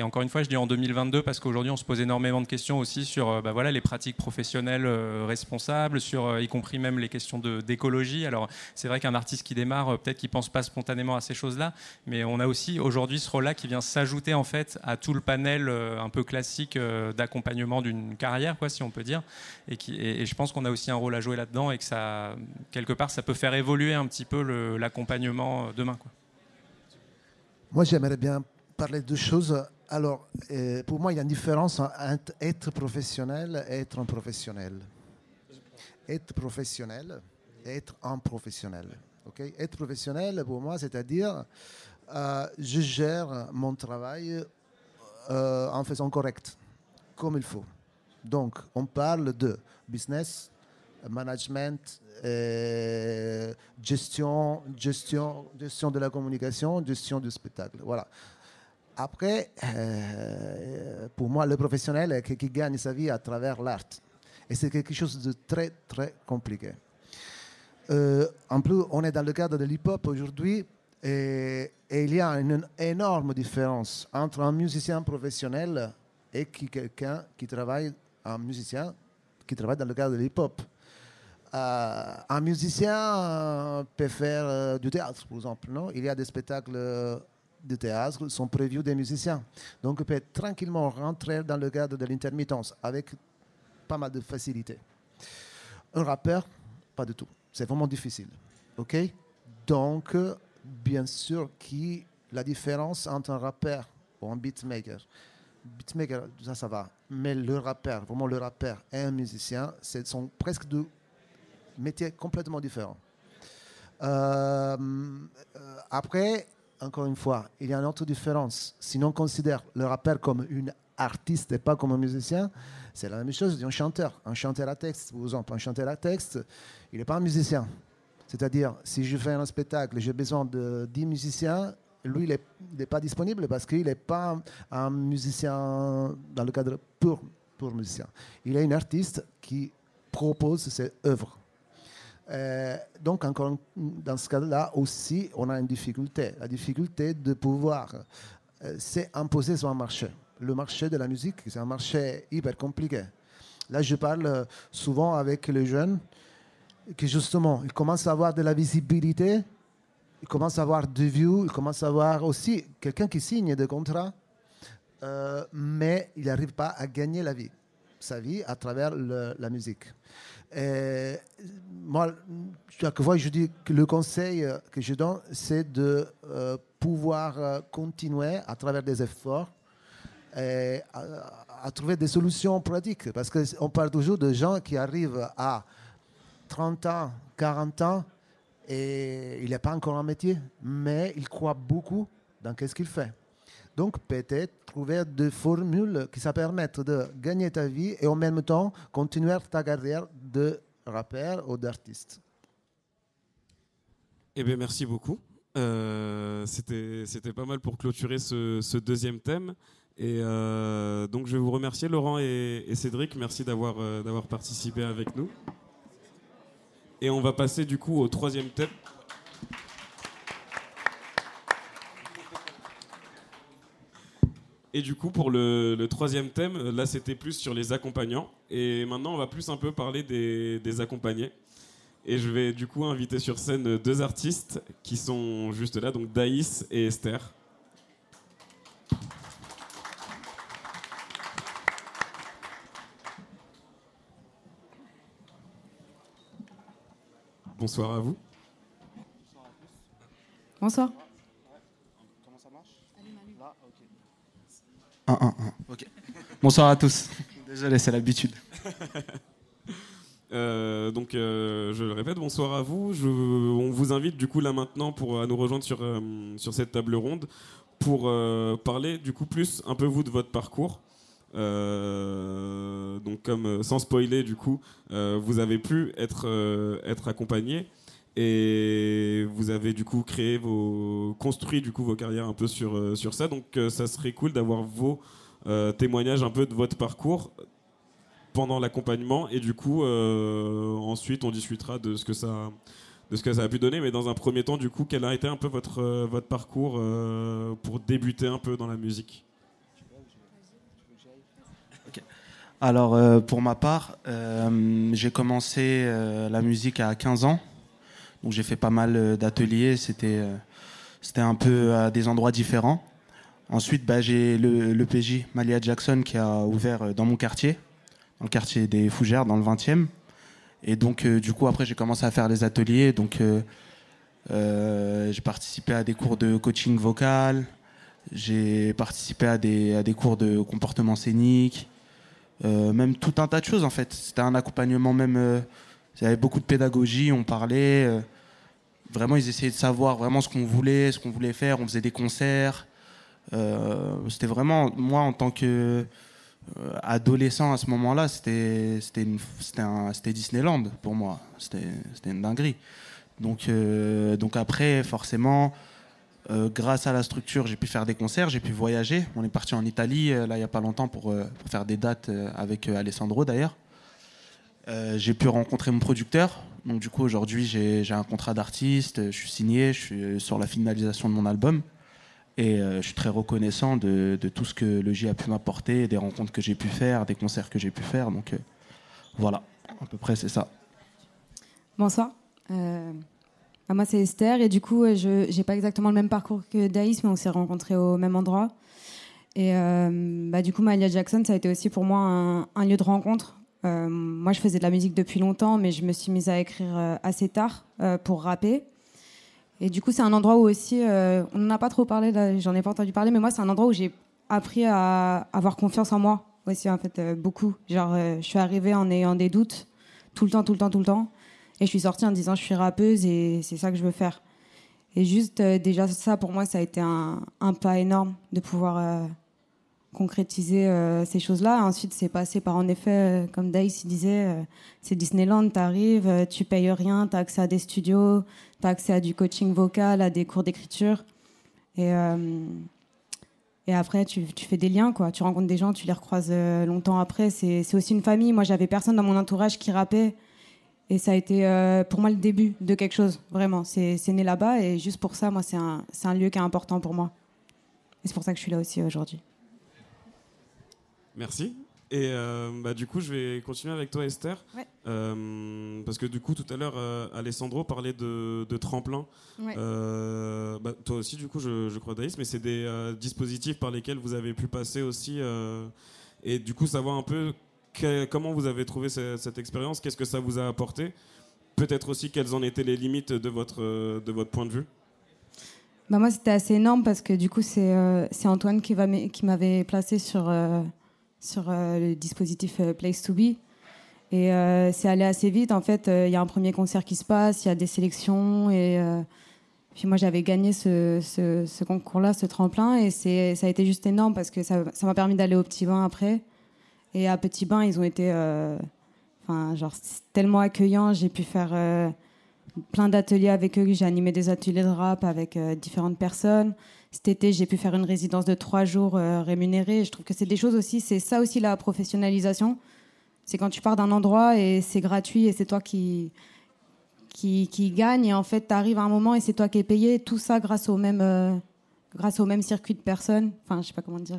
encore une fois, je dis en 2022 parce qu'aujourd'hui, on se pose énormément de questions aussi sur bah, voilà, les pratiques professionnelles responsables, sur y compris même les questions d'écologie. Alors, c'est vrai qu'un artiste qui démarre, peut-être qu'il pense pas spontanément à ces choses-là, mais on a aussi aujourd'hui ce rôle-là qui vient s'ajouter en fait à tout le panel un peu classique euh, d'accompagnement d'une carrière, quoi, si on peut dire. Et, qui, et, je pense qu'on a aussi un rôle à jouer là-dedans et que ça, quelque part, ça peut faire évoluer un petit peu l'accompagnement demain. Quoi. Moi, j'aimerais bien parler de deux choses. Alors, euh, pour moi, il y a une différence entre être professionnel et être un professionnel. Être professionnel et être un professionnel. ok? Être professionnel, pour moi, c'est-à-dire, euh, je gère mon travail en faisant correct comme il faut. Donc, on parle de business, management, euh, gestion, gestion, gestion de la communication, gestion du spectacle. Voilà. Après, euh, pour moi, le professionnel est qui gagne sa vie à travers l'art. Et c'est quelque chose de très, très compliqué. Euh, en plus, on est dans le cadre de l'hip-hop aujourd'hui et, il y a une énorme différence entre un musicien professionnel et quelqu'un qui travaille, un musicien qui travaille dans le cadre de l'hip-hop. Euh, un musicien peut faire euh, du théâtre, par exemple. Non? Il y a des spectacles de théâtre sont prévus des musiciens. Donc, il peut tranquillement rentrer dans le cadre de l'intermittence avec pas mal de facilité. Un rappeur, pas du tout. C'est vraiment difficile. OK? Donc, bien sûr, qui la différence entre un rappeur ou un beatmaker beatmaker, ça, ça va. Mais le rappeur, vraiment le rappeur et un musicien, ce sont presque deux métiers complètement différents. Euh, euh, après, encore une fois, il y a une autre différence. Si on considère le rappeur comme une artiste et pas comme un musicien, c'est la même chose d'un chanteur. Un chanteur à texte, par exemple, un chanteur à texte, il n'est pas un musicien. C'est-à-dire, si je fais un spectacle, j'ai besoin de 10 musiciens, lui, il n'est pas disponible parce qu'il n'est pas un musicien dans le cadre pour, pour musicien. Il est un artiste qui propose ses œuvres. Euh, donc, encore dans ce cas-là aussi, on a une difficulté. La difficulté de pouvoir euh, s'imposer sur un marché. Le marché de la musique, c'est un marché hyper compliqué. Là, je parle souvent avec les jeunes qui, justement, ils commencent à avoir de la visibilité il commence à avoir des views, il commence à avoir aussi quelqu'un qui signe des contrats, euh, mais il n'arrive pas à gagner la vie, sa vie à travers la musique. Et moi, chaque fois, je dis que le conseil que je donne, c'est de euh, pouvoir euh, continuer à travers des efforts et à, trouver des solutions pratiques. Parce qu'on parle toujours de gens qui arrivent à 30 ans, 40 ans, et il n'a pas encore un métier, mais il croit beaucoup dans ce qu'il fait. Donc peut-être trouver des formules qui ça permettent de gagner ta vie et en même temps continuer ta carrière de rappeur ou d'artiste. Eh bien, merci beaucoup. Euh, C'était pas mal pour clôturer ce, deuxième thème. Et euh, donc je vais vous remercier Laurent et, et Cédric, merci d'avoir euh, participé avec nous. Et on va passer du coup au troisième thème. Et du coup, pour le, troisième thème, là, c'était plus sur les accompagnants. Et maintenant, on va plus un peu parler des, des accompagnés. Et je vais du coup inviter sur scène deux artistes qui sont juste là, donc Daïs et Esther. Bonsoir à vous. Bonsoir. Un, un, un. Ok. [laughs] Bonsoir à tous. Désolé, c'est l'habitude. [laughs] Euh, donc, euh, je le répète, bonsoir à vous. Je- on vous invite du coup là maintenant pour à nous rejoindre sur, euh, sur cette table ronde pour euh, parler du coup plus un peu vous de votre parcours. Euh, donc, comme euh, sans spoiler, du coup, euh, vous avez pu être accompagné. Et vous avez du coup créé vos construit du coup vos carrières un peu sur ça. Donc, ça serait cool d'avoir vos témoignages un peu de votre parcours pendant l'accompagnement. Et du coup ensuite on discutera de ce que ça a pu donner. Mais dans un premier temps du coup quel a été un peu votre parcours pour débuter un peu dans la musique? Alors, euh, pour ma part, euh, j'ai commencé euh, la musique à 15 ans. Donc, j'ai fait pas mal d'ateliers. C'était un peu à des endroits différents. Ensuite, bah, j'ai le, le PJ Malia Jackson qui a ouvert dans mon quartier, dans le quartier des Fougères, dans le 20e. Et donc, du coup, après, j'ai commencé à faire les ateliers. Donc, j'ai participé à des cours de coaching vocal. J'ai participé à des cours de comportement scénique. Euh, même tout un tas de choses en fait. C'était un accompagnement même. euh, il y avait beaucoup de pédagogie, on parlait. euh, vraiment, ils essayaient de savoir vraiment ce qu'on voulait, ce qu'on voulait faire. On faisait des concerts. C'était vraiment moi en tant que adolescent à ce moment-là, c'était c'était Disneyland pour moi. C'était une dinguerie. Donc donc après forcément. Euh, grâce à la structure, j'ai pu faire des concerts, j'ai pu voyager. On est parti en Italie euh, là il n'y a pas longtemps pour, euh, faire des dates avec Alessandro d'ailleurs. J'ai pu rencontrer mon producteur. Donc du coup aujourd'hui j'ai un contrat d'artiste, je suis signé, je suis sur la finalisation de mon album. Et je suis très reconnaissant de, de tout ce que le J a pu m'apporter, des rencontres que j'ai pu faire, des concerts que j'ai pu faire. Donc voilà, à peu près c'est ça. Bonsoir. Bah, moi, c'est Esther. Et du coup, euh, je n'ai pas exactement le même parcours que Daïs, mais on s'est rencontrés au même endroit. Et euh, bah, du coup, Malia Jackson, ça a été aussi pour moi un, lieu de rencontre. Euh, moi, je faisais de la musique depuis longtemps, mais je me suis mise à écrire assez tard pour rapper. Et du coup, c'est un endroit où aussi, on n'en a pas trop parlé, j'en ai pas entendu parler, mais moi, c'est un endroit où j'ai appris à avoir confiance en moi aussi, en fait, beaucoup. Genre, je suis arrivée en ayant des doutes tout le temps, tout le temps, tout le temps. Et je suis sortie en disant, je suis rappeuse et c'est ça que je veux faire. Et juste, euh, déjà, ça, pour moi, ça a été un, pas énorme de pouvoir euh, concrétiser euh, ces choses-là. Ensuite, c'est passé par, en effet, comme Daïs disait, c'est Disneyland, tu arrives, euh, tu payes rien, tu as accès à des studios, tu as accès à du coaching vocal, à des cours d'écriture. Et, et après, tu, tu fais des liens, quoi. Tu rencontres des gens, tu les recroises longtemps après. C'est aussi une famille. Moi, j'avais personne dans mon entourage qui rappait. Et ça a été euh, pour moi le début de quelque chose, vraiment. C'est né là-bas et juste pour ça, moi, c'est un, un lieu qui est important pour moi. Et c'est pour ça que je suis là aussi aujourd'hui. Merci. Et euh, bah, du coup, je vais continuer avec toi, Esther. Ouais. Euh, parce que du coup, tout à l'heure, Alessandro parlait de, de tremplin. Ouais. Bah, toi aussi, du coup, je, je crois, Daïs, mais c'est des dispositifs par lesquels vous avez pu passer aussi. et du coup, savoir un peu comment vous avez trouvé ce- cette expérience, qu'est-ce que ça vous a apporté? Peut-être aussi quelles en étaient les limites de votre, de votre point de vue? Bah moi, c'était assez énorme parce que du coup, c'est euh, Antoine qui, m'avait placé sur, euh, sur euh, le dispositif euh, Place to Be. Et c'est allé assez vite. En fait, il y a un premier concert qui se passe, il y a des sélections. Et puis moi, j'avais gagné ce, ce, concours-là, ce tremplin. Et ça a été juste énorme parce que ça ça m'a permis d'aller au Petit Bain après. Et à Petit Bain, ils ont été euh, enfin, genre, tellement accueillants. J'ai pu faire euh, plein d'ateliers avec eux. J'ai animé des ateliers de rap avec euh, différentes personnes. cet été, j'ai pu faire une résidence de trois jours rémunérée. Je trouve que c'est des choses aussi, c'est ça aussi la professionnalisation. C'est quand tu pars d'un endroit et c'est gratuit et c'est toi qui, qui, qui, gagne. Et en fait, tu arrives à un moment et c'est toi qui es payé. Tout ça grâce au même, grâce au même circuit de personnes. Enfin, je sais pas comment dire.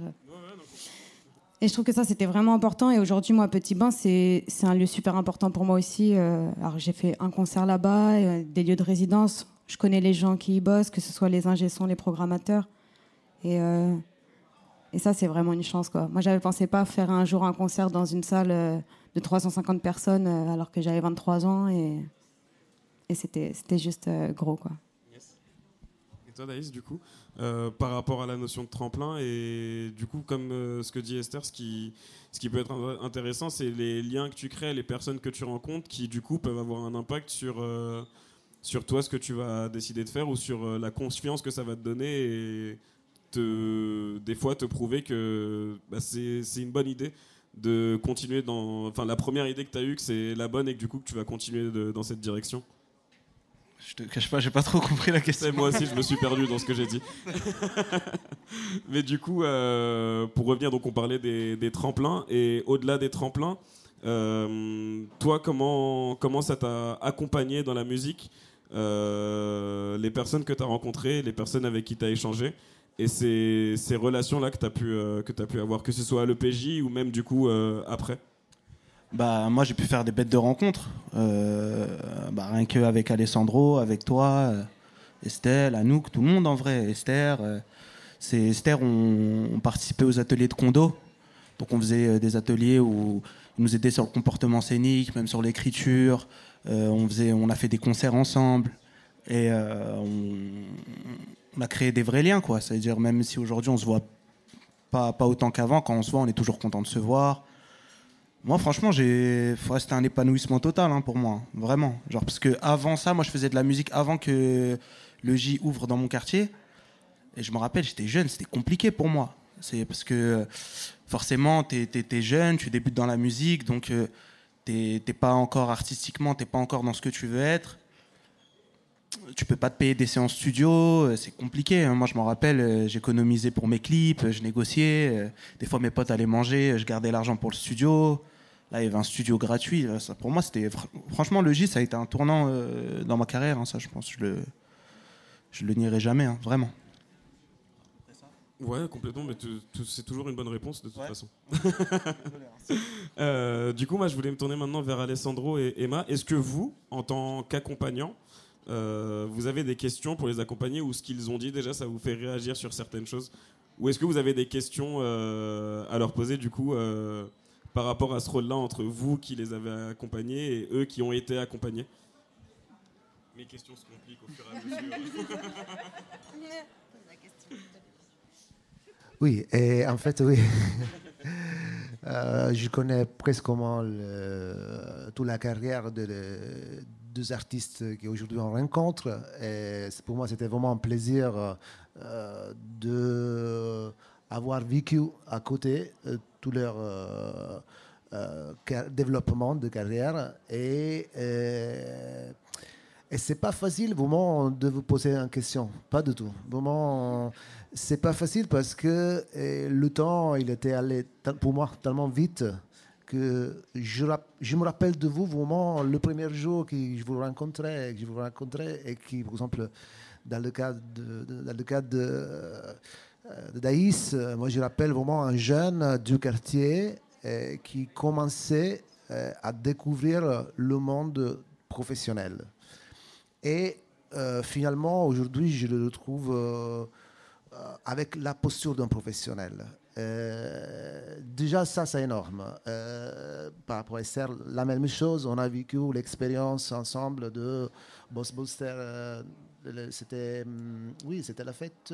Et je trouve que ça, c'était vraiment important. Et aujourd'hui, moi, Petit Bain, c'est un lieu super important pour moi aussi. Euh, alors, j'ai fait un concert là-bas, euh, des lieux de résidence. Je connais les gens qui y bossent, que ce soit les ingessons, les programmateurs. Et, euh, et ça, c'est vraiment une chance. Quoi. Moi, j'avais pensé pas faire un jour un concert dans une salle de 350 personnes alors que j'avais 23 ans. Et, et c'était juste gros. Quoi. Toi, Daïs, du coup euh, par rapport à la notion de tremplin. Et du coup, comme euh, ce que dit Esther, ce qui, ce qui peut être intéressant, c'est les liens que tu crées, les personnes que tu rencontres, qui du coup peuvent avoir un impact sur, euh, sur toi, ce que tu vas décider de faire, ou sur la confiance que ça va te donner, et te, des fois te prouver que bah, c'est une bonne idée de continuer dans... Enfin, la première idée que tu as eue, que c'est la bonne, et que du coup, que tu vas continuer dans cette direction. Je te cache pas, j'ai pas trop compris la question. Moi aussi, je me suis perdu dans ce que j'ai dit. [laughs] Mais du coup, euh, pour revenir, donc on parlait des, tremplins et au-delà des tremplins, euh, toi, comment comment ça t'a accompagné dans la musique, euh, les personnes que tu as rencontrées, les personnes avec qui tu as échangé et ces, ces relations là que tu as pu que as pu avoir, que ce soit à l'EPJ ou même du coup après? Bah, moi, j'ai pu faire des bêtes de rencontres. Euh, bah, rien qu'avec Alessandro, avec toi, euh, Estelle, Anouk, tout le monde en vrai. Esther. Euh, c'est Esther, on, participait aux ateliers de condo. Donc, on faisait des ateliers où ils nous aidaient sur le comportement scénique, même sur l'écriture. on, faisait, on a fait des concerts ensemble. Et on, on, a créé des vrais liens, quoi. C'est-à-dire, même si aujourd'hui, on se voit pas, pas autant qu'avant, quand on se voit, on est toujours content de se voir. Moi, franchement, j'ai, c'était un épanouissement total hein, pour moi, vraiment. Genre parce que avant ça, moi, je faisais de la musique avant que le J ouvre dans mon quartier. Et je me rappelle, j'étais jeune, c'était compliqué pour moi. Parce que forcément, tu es, jeune, tu débutes dans la musique, donc euh, t'es pas encore artistiquement, t'es pas encore dans ce que tu veux être. Tu peux pas te payer des séances studio, euh, c'est compliqué. Hein. Moi, je me rappelle, euh, j'économisais pour mes clips, je négociais. Des fois, mes potes allaient manger, je gardais l'argent pour le studio. Là, il y avait un studio gratuit. Ça, pour moi, c'était franchement le J, ça a été un tournant euh, dans ma carrière. Hein, ça, je pense, je le, je le nierai jamais, hein, vraiment. Ouais, complètement, mais c'est toujours une bonne réponse de toute façon. [laughs] euh, du coup, moi, je voulais me tourner maintenant vers Alessandro et Emma. Est-ce que vous, en tant qu'accompagnant, euh, vous avez des questions pour les accompagner ou ce qu'ils ont dit déjà, ça vous fait réagir sur certaines choses Ou est-ce que vous avez des questions euh, à leur poser du coup par rapport à ce rôle-là entre vous qui les avez accompagnés et eux qui ont été accompagnés Mes questions se compliquent au fur et à mesure. [laughs] oui, et en fait, oui. [laughs] Euh, je connais presque comment toute la carrière de, deux artistes qui aujourd'hui on rencontre. Et pour moi, c'était vraiment un plaisir euh, de avoir vécu à côté euh, tout leur euh, euh, développement de carrière et, et c'est pas facile vraiment de vous poser une question, pas du tout. Vraiment, c'est pas facile parce que le temps il était allé pour moi tellement vite que je, me rappelle de vous vraiment le premier jour que je vous rencontrais, que vous rencontrais et qui, par exemple, dans le cadre de, dans le cadre de euh, Daïs, euh, moi je rappelle vraiment un jeune du quartier euh, qui commençait à découvrir le monde professionnel. Et finalement, aujourd'hui, je le retrouve avec la posture d'un professionnel. Déjà, ça, c'est énorme. par rapport à Esther, la même chose. On a vécu l'expérience ensemble de Boss Booster. c'était, hum, oui, c'était la fête.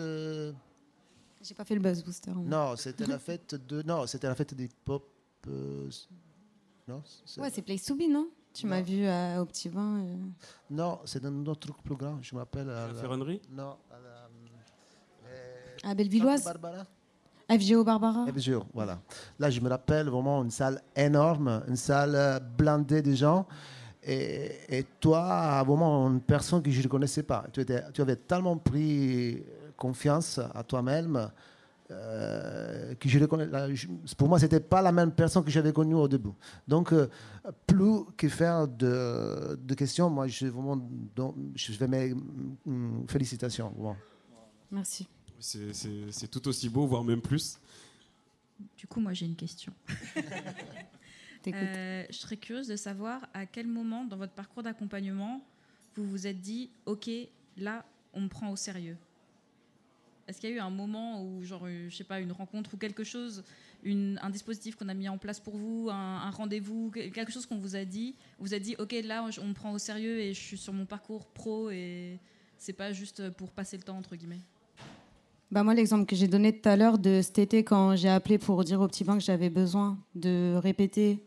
J'ai pas fait le Buzz Booster. Non, [laughs] c'était la fête de. Non, c'était la fête des pop. Euh, non. Ouais, c'est to Be, non? Tu m'as vu à, au petit vin. Euh. Non, c'est dans un autre truc plus grand. Je m'appelle. À, la, ferronnerie Non, à la. Euh, à Bellevilloise. Barbara. FGO Barbara? FGO, voilà. Là, je me rappelle vraiment une salle énorme, une salle blindée de gens. Et, et toi, vraiment une personne que je ne connaissais pas. Tu, étais, tu avais tellement pris confiance à toi-même. euh, que je le connais- la- je- pour moi, c'était pas la même personne que j'avais connue au début. Donc, euh, plus que faire de, de questions, moi, je, vraiment, donc, je fais mes mm, félicitations. Bon. Merci. C'est- tout aussi beau, voire même plus. Du coup, moi, j'ai une question. [laughs] Euh, je serais curieuse de savoir à quel moment dans votre parcours d'accompagnement vous vous êtes dit ok là on me prend au sérieux? Est-ce qu'il y a eu un moment où genre euh, je sais pas une rencontre ou quelque chose une- un dispositif qu'on a mis en place pour vous un, un rendez-vous que- quelque chose qu'on vous a dit vous a dit ok là on me prend au sérieux et je suis sur mon parcours pro et c'est pas juste pour passer le temps entre guillemets? Bah moi, l'exemple que j'ai donné tout à l'heure de cet été, quand j'ai appelé pour dire au petit bain que j'avais besoin de répéter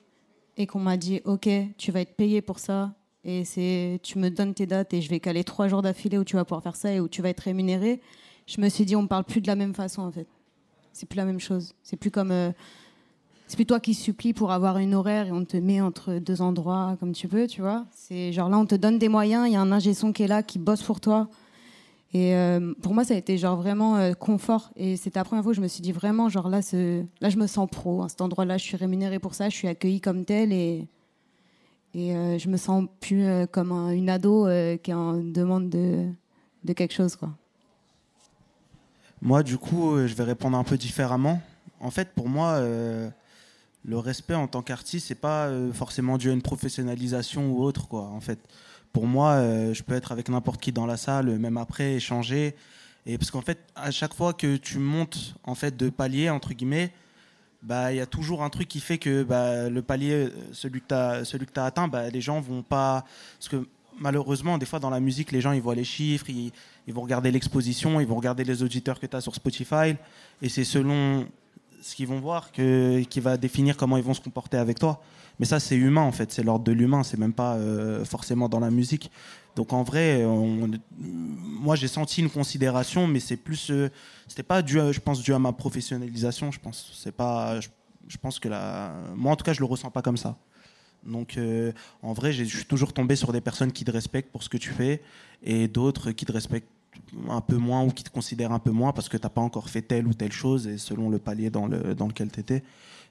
et qu'on m'a dit Ok, tu vas être payé pour ça, et tu me donnes tes dates et je vais caler trois jours d'affilée où tu vas pouvoir faire ça et où tu vas être rémunéré, je me suis dit On ne parle plus de la même façon en fait. C'est plus la même chose. C'est plus comme. euh, c'est plus toi qui supplie pour avoir une horaire et on te met entre deux endroits comme tu veux, tu vois. C'est genre là, on te donne des moyens, il y a un ingé son qui est là, qui bosse pour toi. Et euh, pour moi, ça a été genre vraiment euh, confort. Et c'était la première fois où je me suis dit vraiment, genre là, là je me sens pro. À cet endroit-là, je suis rémunérée pour ça, je suis accueillie comme telle et, et euh, je me sens plus euh, comme un- une ado qui en demande de, quelque chose. Moi, du coup, je vais répondre un peu différemment. En fait, pour moi, le respect en tant qu'artiste, c'est pas forcément dû à une professionnalisation ou autre, quoi. En fait, pour moi, euh, je peux être avec n'importe qui dans la salle, même après, échanger. Et parce qu'en fait, à chaque fois que tu montes en fait de palier entre guillemets, bah il y a toujours un truc qui fait que bah, le palier, euh, celui que tu as, celui que t'as atteint, bah, les gens vont pas. Parce que malheureusement, des fois dans la musique, les gens ils voient les chiffres, ils, ils vont regarder l'exposition, ils vont regarder les auditeurs que tu as sur Spotify, et c'est selon ce qu'ils vont voir que, qui va définir comment ils vont se comporter avec toi. Mais ça, c'est humain en fait, c'est l'ordre de l'humain, c'est même pas euh, forcément dans la musique. Donc en vrai, moi j'ai senti une considération, mais c'est plus, euh, c'était pas dû, à- je pense, dû à ma professionnalisation. Je pense, c'est pas, je, pense que la, moi en tout cas, je le ressens pas comme ça. Donc euh, en vrai, je suis toujours tombé sur des personnes qui te respectent pour ce que tu fais et d'autres qui te respectent un peu moins ou qui te considèrent un peu moins parce que tu n'as pas encore fait telle ou telle chose et selon le palier dans, le, dans lequel tu étais.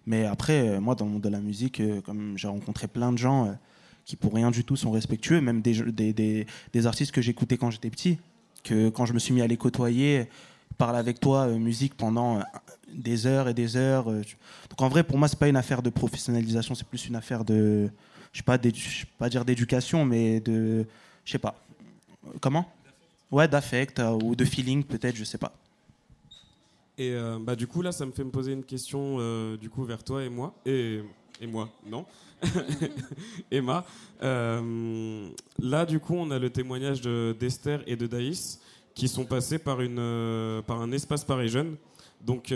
Mais après, euh, moi, dans le monde de la musique, euh, comme j'ai rencontré plein de gens euh, qui, pour rien du tout, sont respectueux, même des, des, des, artistes que j'écoutais quand j'étais petit, que quand je me suis mis à les côtoyer, parler avec toi, musique, pendant des heures et des heures. Donc en vrai, pour moi, c'est pas une affaire de professionnalisation, c'est plus une affaire de, je sais pas, sais pas dire d'éducation, mais de, je sais pas. Comment? Ouais, d'affect ou de feeling peut-être, je sais pas. Et euh, bah, du coup, là, ça me fait me poser une question euh, du coup, vers toi et moi. Et, et moi, non [laughs] Emma. Euh, là, du coup, on a le témoignage de- d'Esther et de Daïs qui sont passés par, une, par un espace Paris Jeune. Donc,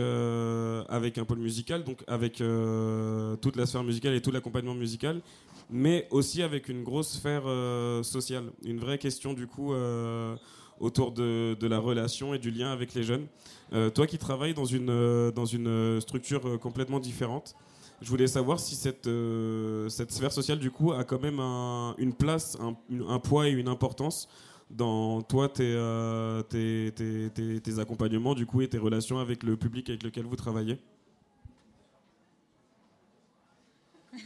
avec un pôle musical, donc avec toute la sphère musicale et tout l'accompagnement musical, mais aussi avec une grosse sphère sociale. Une vraie question, du coup, autour de, la relation et du lien avec les jeunes. Euh, toi qui travailles dans une, euh, dans une structure euh, complètement différente, je voulais savoir si cette, cette sphère sociale, du coup, a quand même un- une place, un, poids et une importance dans toi, tes, tes, tes- tes- accompagnements, du coup, et tes relations avec le public avec lequel vous travaillez? [laughs]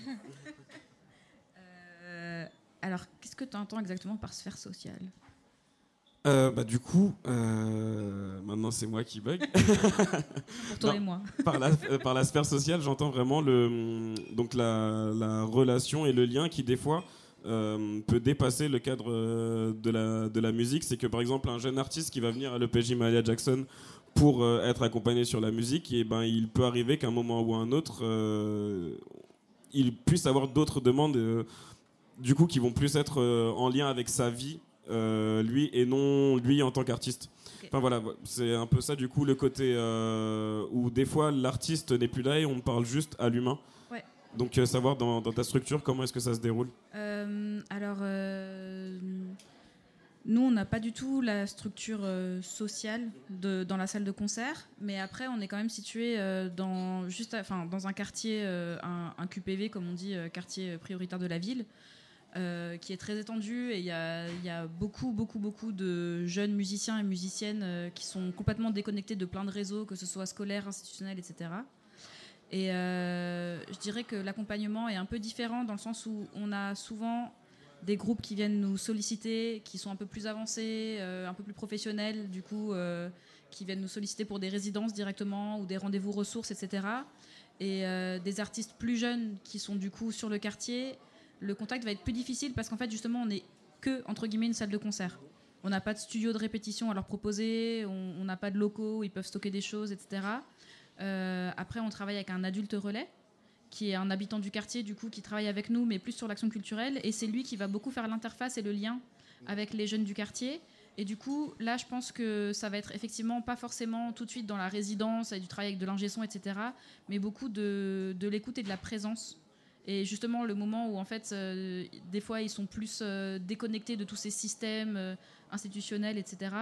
Alors qu'est-ce que tu entends exactement par sphère sociale? Euh, bah, du coup, euh, maintenant c'est moi qui bug. pour [laughs] toi Non. et moi par la, euh, par la sphère sociale, j'entends vraiment le, donc la, la relation et le lien qui, des fois, euh, peut dépasser le cadre de la, de la musique. C'est que, par exemple, un jeune artiste qui va venir à l'EPJ Malia Jackson pour être accompagné sur la musique, et ben, il peut arriver qu'à un moment ou à un autre, il puisse avoir d'autres demandes, du coup, qui vont plus être en lien avec sa vie, lui, et non lui en tant qu'artiste. Enfin voilà, c'est un peu ça du coup le côté euh, où des fois l'artiste n'est plus là et on parle juste à l'humain. Ouais. Donc euh, savoir dans, dans ta structure comment est-ce que ça se déroule? Euh, alors, euh, nous, on n'a pas du tout la structure euh, sociale de, dans la salle de concert, mais après, on est quand même situé euh, dans, juste, enfin, dans un quartier, euh, un, un QPV, comme on dit, euh, quartier prioritaire de la ville. Euh, qui est très étendue et il y a, beaucoup, beaucoup, beaucoup de jeunes musiciens et musiciennes euh, qui sont complètement déconnectés de plein de réseaux, que ce soit scolaire, institutionnel, etc. Et euh, je dirais que l'accompagnement est un peu différent dans le sens où on a souvent des groupes qui viennent nous solliciter, qui sont un peu plus avancés, un peu plus professionnels, du coup, qui viennent nous solliciter pour des résidences directement ou des rendez-vous ressources, etc. Et des artistes plus jeunes qui sont du coup sur le quartier, le contact va être plus difficile parce qu'en fait, justement, on n'est que, entre guillemets, une salle de concert. On n'a pas de studio de répétition à leur proposer, on n'a pas de locaux où ils peuvent stocker des choses, etc. Euh, après, on travaille avec un adulte relais qui est un habitant du quartier, du coup, qui travaille avec nous, mais plus sur l'action culturelle. Et c'est lui qui va beaucoup faire l'interface et le lien avec les jeunes du quartier. Et du coup, là, je pense que ça va être effectivement pas forcément tout de suite dans la résidence et du travail avec de l'ingé son, etc., mais beaucoup de, de l'écoute et de la présence. Et justement, le moment où, en fait, euh, des fois, ils sont plus euh, déconnectés de tous ces systèmes euh, institutionnels, etc.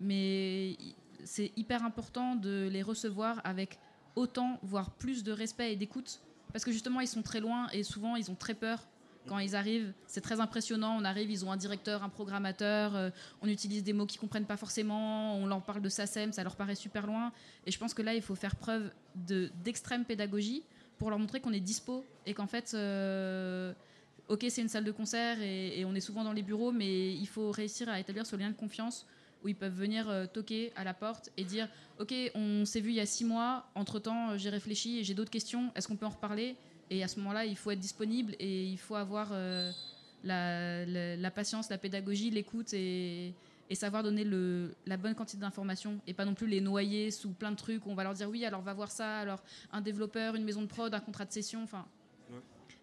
Mais c'est hyper important de les recevoir avec autant, voire plus de respect et d'écoute, parce que justement, ils sont très loin et souvent, ils ont très peur quand ils arrivent. C'est très impressionnant. On arrive, ils ont un directeur, un programmateur, on utilise des mots qu'ils comprennent pas forcément, on leur parle de SACEM, ça leur paraît super loin. Et je pense que là, il faut faire preuve de- d'extrême pédagogie pour leur montrer qu'on est dispo et qu'en fait, euh, ok, c'est une salle de concert et, on est souvent dans les bureaux, mais il faut réussir à établir ce lien de confiance où ils peuvent venir euh, toquer à la porte et dire Ok, on s'est vu il y a six mois, entre temps j'ai réfléchi et j'ai d'autres questions, est-ce qu'on peut en reparler? Et à ce moment-là, il faut être disponible et il faut avoir euh, la patience, la pédagogie, l'écoute et, et savoir donner le, la bonne quantité d'informations et pas non plus les noyer sous plein de trucs où on va leur dire Oui, alors va voir ça, alors un développeur, une maison de prod, un contrat de session, enfin.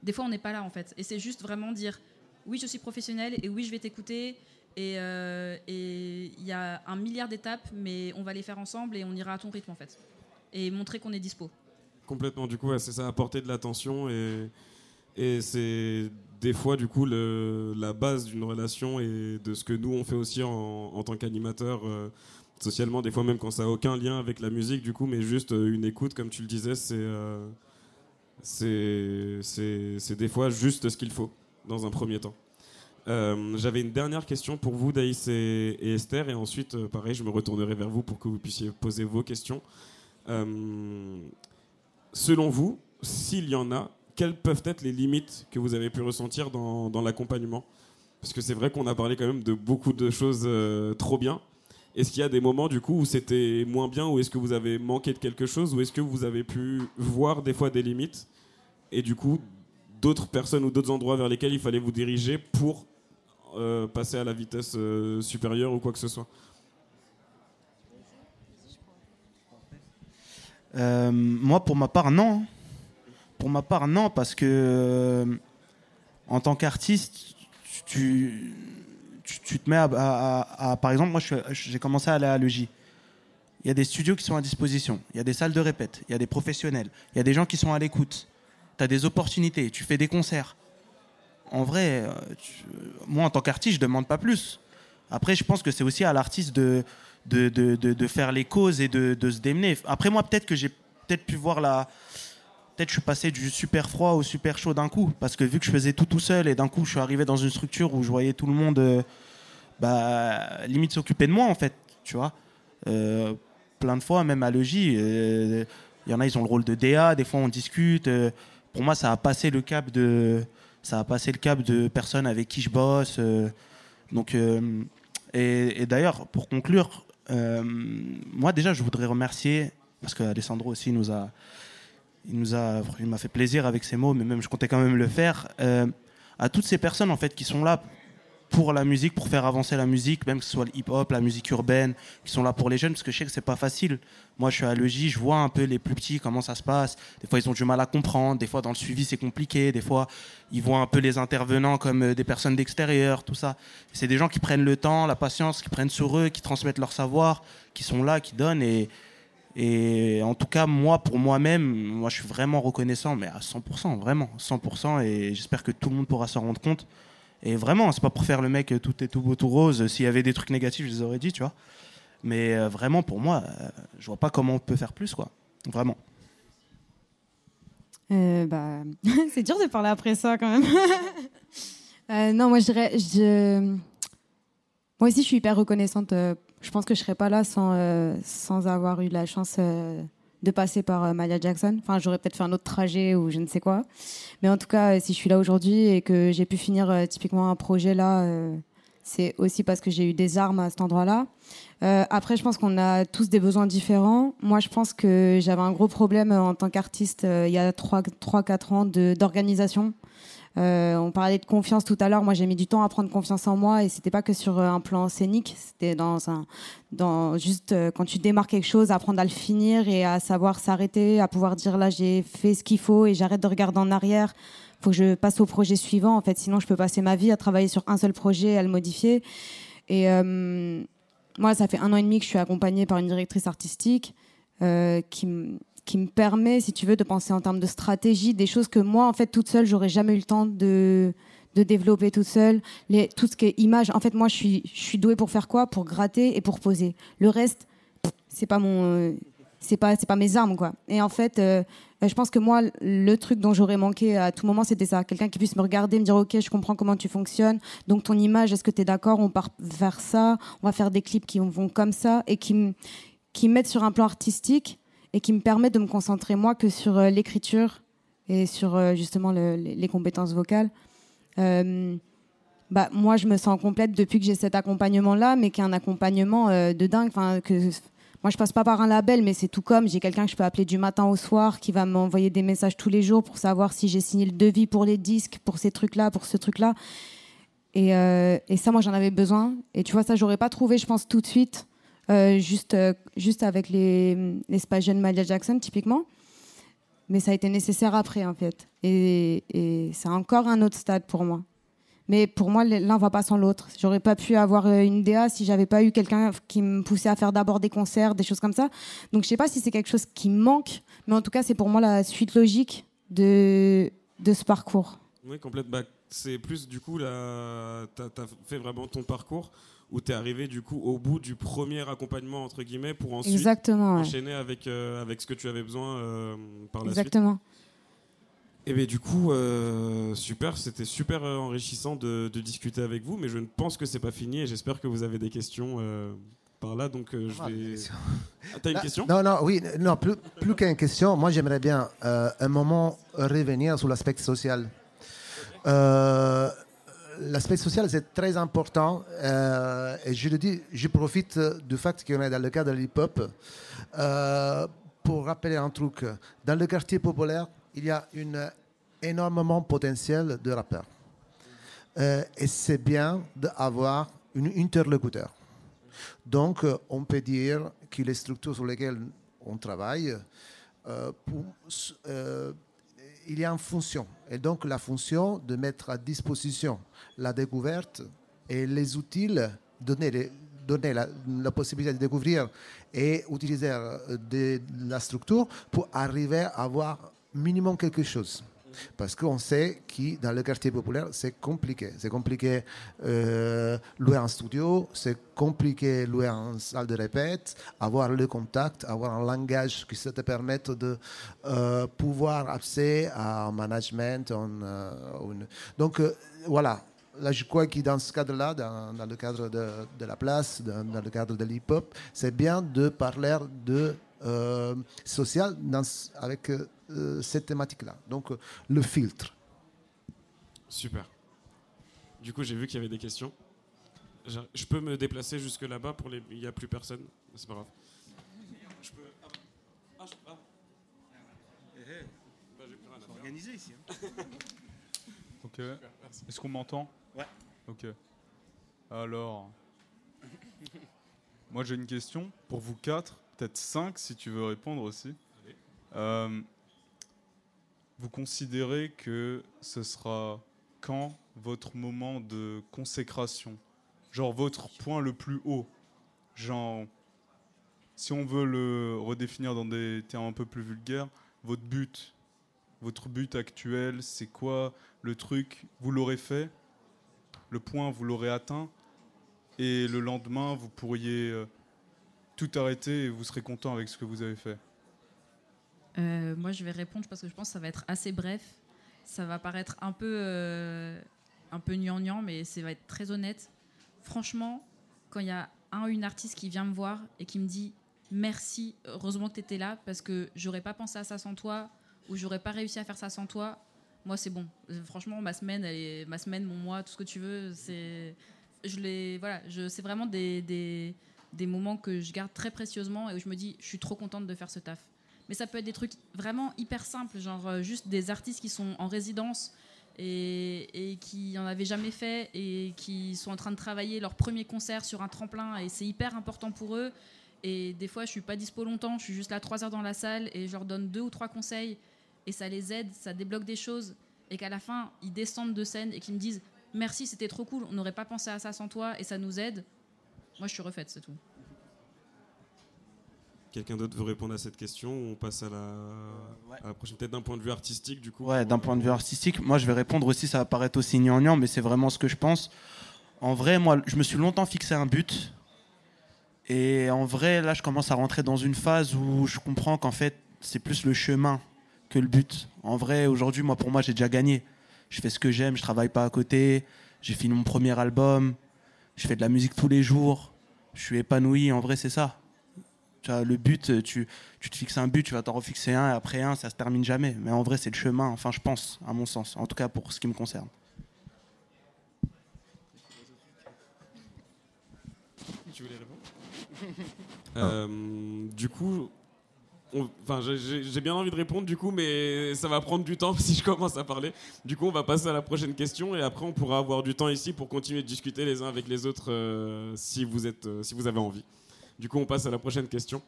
Des fois, on n'est pas là en fait. Et c'est juste vraiment dire oui, je suis professionnel et oui, je vais t'écouter. Et euh, et il y a un milliard d'étapes, mais on va les faire ensemble et on ira à ton rythme en fait. Et montrer qu'on est dispo. Complètement, du coup, ouais, c'est ça, apporter de l'attention et, et c'est des fois, du coup, la base d'une relation et de ce que nous, on fait aussi en, tant qu'animateur, euh, socialement, des fois même quand ça n'a aucun lien avec la musique, du coup, mais juste euh, une écoute, comme tu le disais, c'est euh, c'est c'est- des fois juste ce qu'il faut dans un premier temps. J'avais une dernière question pour vous, Daïs et, Esther, et ensuite, pareil, je me retournerai vers vous pour que vous puissiez poser vos questions. Selon vous, s'il y en a, quelles peuvent être les limites que vous avez pu ressentir dans, l'accompagnement? Parce que c'est vrai qu'on a parlé quand même de beaucoup de choses euh, trop bien. Est-ce qu'il y a des moments du coup où c'était moins bien, ou est-ce que vous avez manqué de quelque chose, ou est-ce que vous avez pu voir des fois des limites et du coup d'autres personnes ou d'autres endroits vers lesquels il fallait vous diriger pour euh, passer à la vitesse euh, supérieure ou quoi que ce soit? Moi, pour ma part, non. Pour ma part, non, parce que euh, en tant qu'artiste, tu, tu, te mets à, Par exemple, moi, j'ai commencé à aller à l'EJ. Il y a des studios qui sont à disposition, il y a des salles de répète, il y a des professionnels, il y a des gens qui sont à l'écoute. Tu as des opportunités, tu fais des concerts. En vrai, euh, moi, en tant qu'artiste, je demande pas plus. Après, je pense que c'est aussi à l'artiste de, de, de, de- de faire les causes et de se démener. Après, moi, peut-être que j'ai peut-être pu voir la. Peut-être je suis passé du super froid au super chaud d'un coup. Parce que vu que je faisais tout tout seul et d'un coup, je suis arrivé dans une structure où je voyais tout le monde, euh, bah, limite s'occuper de moi, en fait. Tu vois Euh, Plein de fois, même à Logis, euh, il y en a, ils ont le rôle de DA. Des fois, on discute. euh, pour moi, ça a passé le cap de. Ça a passé le cap de personnes avec qui je bosse. euh, donc, euh, et, et d'ailleurs, pour conclure, euh, moi déjà, je voudrais remercier parce que Alessandro aussi nous a, il nous a, il m'a fait plaisir avec ses mots, mais même je comptais quand même le faire. euh, à toutes ces personnes en fait qui sont là pour la musique, pour faire avancer la musique, même que ce soit le hip-hop, la musique urbaine, qui sont là pour les jeunes, parce que je sais que c'est pas facile. Moi, je suis à Logis, je vois un peu les plus petits comment ça se passe. Des fois, ils ont du mal à comprendre. Des fois, dans le suivi, c'est compliqué. Des fois, ils voient un peu les intervenants comme euh, des personnes d'extérieur, tout ça. C'est des gens qui prennent le temps, la patience, qui prennent sur eux, qui transmettent leur savoir, qui sont là, qui donnent. Et, et en tout cas, moi, pour moi-même, moi, je suis vraiment reconnaissant, mais à 100%, vraiment, 100%. Et j'espère que tout le monde pourra s'en rendre compte. Et vraiment, c'est pas pour faire le mec euh, tout est tout beau, tout rose. S'il y avait des trucs négatifs, je les aurais dit, tu vois. Mais euh, vraiment, pour moi, euh, je vois pas comment on peut faire plus, quoi. Vraiment. Euh, bah, [laughs] c'est dur de parler après ça quand même. [laughs] Euh, non, moi je... moi aussi je suis hyper reconnaissante. Je pense que je serais pas là sans, euh, sans avoir eu la chance euh, de passer par euh, Maya Jackson. Enfin, j'aurais peut-être fait un autre trajet ou je ne sais quoi. Mais en tout cas, euh, si je suis là aujourd'hui et que j'ai pu finir euh, typiquement un projet là, c'est aussi parce que j'ai eu des armes à cet endroit-là. Après, je pense qu'on a tous des besoins différents. Moi, je pense que j'avais un gros problème en tant qu'artiste il y a 3-4 ans d'organisation. Euh, on parlait de confiance tout à l'heure. Moi, j'ai mis du temps à prendre confiance en moi et c'était pas que sur euh, un plan scénique. C'était dans un, dans juste euh, quand tu démarres quelque chose, apprendre à le finir et à savoir s'arrêter, à pouvoir dire là j'ai fait ce qu'il faut et j'arrête de regarder en arrière. Faut que je passe au projet suivant. En fait, sinon je peux passer ma vie à travailler sur un seul projet, et à le modifier. Et moi, ça fait un an et demi que je suis accompagnée par une directrice artistique euh, qui qui me permet, si tu veux, de penser en termes de stratégie, des choses que moi, en fait, toute seule, j'aurais jamais eu le temps de, développer toute seule. Tout ce qui est image, en fait, moi, je suis, douée pour faire quoi? Pour gratter et pour poser. Le reste, c'est pas mon, euh, c'est pas, c'est pas mes armes, quoi. Et en fait, euh, je pense que moi, le truc dont j'aurais manqué à tout moment, c'était ça. Quelqu'un qui puisse me regarder, me dire, OK, je comprends comment tu fonctionnes. Donc, ton image, est-ce que tu es d'accord? On part vers ça. On va faire des clips qui vont comme ça et qui qui me mettent sur un plan artistique et qui me permettent de me concentrer, moi, que sur euh, l'écriture et sur, euh, justement, le- les, compétences vocales. Euh, bah, moi, je me sens complète depuis que j'ai cet accompagnement-là, mais qui est un accompagnement de dingue. Enfin, que moi, je passe pas par un label, mais c'est tout comme. J'ai quelqu'un que je peux appeler du matin au soir, qui va m'envoyer des messages tous les jours pour savoir si j'ai signé le devis pour les disques, pour ces trucs-là, pour ce truc-là. Et, et ça, moi, j'en avais besoin. Et tu vois, ça, j'aurais pas trouvé, je pense, tout de suite, euh, juste, euh, juste avec les, les Jeunes Malia Jackson, typiquement. Mais ça a été nécessaire après, en fait. Et, c'est encore un autre stade pour moi. Mais pour moi, l'un va pas sans l'autre. J'aurais pas pu avoir euh, une DA si j'avais pas eu quelqu'un qui me poussait à faire d'abord des concerts, des choses comme ça. Donc je sais pas si c'est quelque chose qui manque, mais en tout cas, c'est pour moi la suite logique de, de ce parcours. Oui, complètement. Bah, c'est plus du coup, tu as, fait vraiment ton parcours où tu es arrivé du coup au bout du premier accompagnement entre guillemets pour ensuite Exactement, ouais. enchaîner avec, euh, avec ce que tu avais besoin euh, par la Exactement. suite. Et bien du coup, euh, super, c'était super enrichissant de, de discuter avec vous, mais je ne pense que c'est pas fini et j'espère que vous avez des questions euh, par là, donc euh, je Ah, vais. Ah, T'as une Ah, question? Non, non, oui, non, plus, plus qu'une question. Moi, j'aimerais bien euh, un moment revenir sur l'aspect social. Euh, l'aspect social, c'est très important. euh, et je le dis, je profite du fait qu'on est dans le cadre de l'hip-hop euh, pour rappeler un truc. Dans le quartier populaire, il y a une énormément potentiel de rappeurs. Euh, et c'est bien d'avoir un interlocuteur. Donc, on peut dire que les structures sur lesquelles on travaille, pour- il y a une fonction. Et donc, la fonction de mettre à disposition la découverte et les outils, donner, la, possibilité de découvrir et utiliser euh, la structure pour arriver à avoir minimum quelque chose. Parce qu'on sait que dans le quartier populaire, c'est compliqué. C'est compliqué euh, louer un studio, c'est compliqué louer une salle de répète, avoir le contact, avoir un langage qui te permette de euh, pouvoir accès à un management. euh, Donc voilà, là je crois que dans ce cadre-là, dans, le cadre de, la place, dans le cadre de l'hip-hop, c'est bien de parler de euh, social dans, avec euh, cette thématique-là. Donc euh, le filtre. Super. Du coup, j'ai vu qu'il y avait des questions. Je peux me déplacer jusque là-bas pour les. Il n'y a plus personne. C'est pas grave. Je peux. ah, ah, je- ah. Bah, plus à faire. organisé ici. [laughs] Ok. Est-ce qu'on m'entend? Ouais. Ok. Alors, moi j'ai une question pour vous quatre, peut-être cinq si tu veux répondre aussi. Euh, vous considérez que ce sera quand votre moment de consécration? Genre votre point le plus haut? Genre, si on veut le redéfinir dans des termes un peu plus vulgaires, votre but votre but actuel, c'est quoi? Le truc Vous l'aurez fait, le point, vous l'aurez atteint, et le lendemain, vous pourriez euh, tout arrêter et vous serez content avec ce que vous avez fait. Euh, moi, je vais répondre parce que je pense que ça va être assez bref. Ça va paraître un peu, euh, un peu gnangnan, mais ça va être très honnête. Franchement, quand il y a un ou une artiste qui vient me voir et qui me dit merci, heureusement que tu étais là, parce que j'aurais pas pensé à ça sans toi, ou j'aurais pas réussi à faire ça sans toi, moi c'est bon. Franchement, ma semaine, elle est, ma semaine, mon mois, tout ce que tu veux, c'est, je les, voilà, je, c'est vraiment des, des, des moments que je garde très précieusement et où je me dis, je suis trop contente de faire ce taf. Mais ça peut être des trucs vraiment hyper simples, genre euh, juste des artistes qui sont en résidence et, qui en avaient jamais fait et qui sont en train de travailler leur premier concert sur un tremplin et c'est hyper important pour eux. Et des fois, je suis pas dispo longtemps, je suis juste là trois heures dans la salle et je leur donne deux ou trois conseils et ça les aide, ça débloque des choses et qu'à la fin, ils descendent de scène et qu'ils me disent merci, c'était trop cool, on n'aurait pas pensé à ça sans toi et ça nous aide. Moi, je suis refaite, c'est tout. Quelqu'un d'autre veut répondre à cette question ou on passe à la, à la prochaine Peut-être d'un point de vue artistique, du coup Ouais, d'un point de vue artistique, moi je vais répondre aussi, ça va paraître aussi gnangnan, mais c'est vraiment ce que je pense. En vrai, moi, je me suis longtemps fixé un but. Et en vrai, là, je commence à rentrer dans une phase où je comprends qu'en fait, c'est plus le chemin que le but. En vrai, aujourd'hui, moi, pour moi, j'ai déjà gagné. Je fais ce que j'aime, je travaille pas à côté. J'ai fini mon premier album. Je fais de la musique tous les jours. Je suis épanoui. En vrai, c'est ça. Tu vois, le but, tu, tu te fixes un but, tu vas t'en refixer un, et après un, ça se termine jamais. Mais en vrai, c'est le chemin, enfin, je pense, à mon sens. En tout cas, pour ce qui me concerne. Tu voulais répondre? Euh, Du coup, enfin, j'ai- bien envie de répondre du coup, mais ça va prendre du temps [laughs] si je commence à parler. Du coup, on va passer à la prochaine question et après, on pourra avoir du temps ici pour continuer de discuter les uns avec les autres euh, si vous êtes, euh, si vous avez envie. Du coup, on passe à la prochaine question.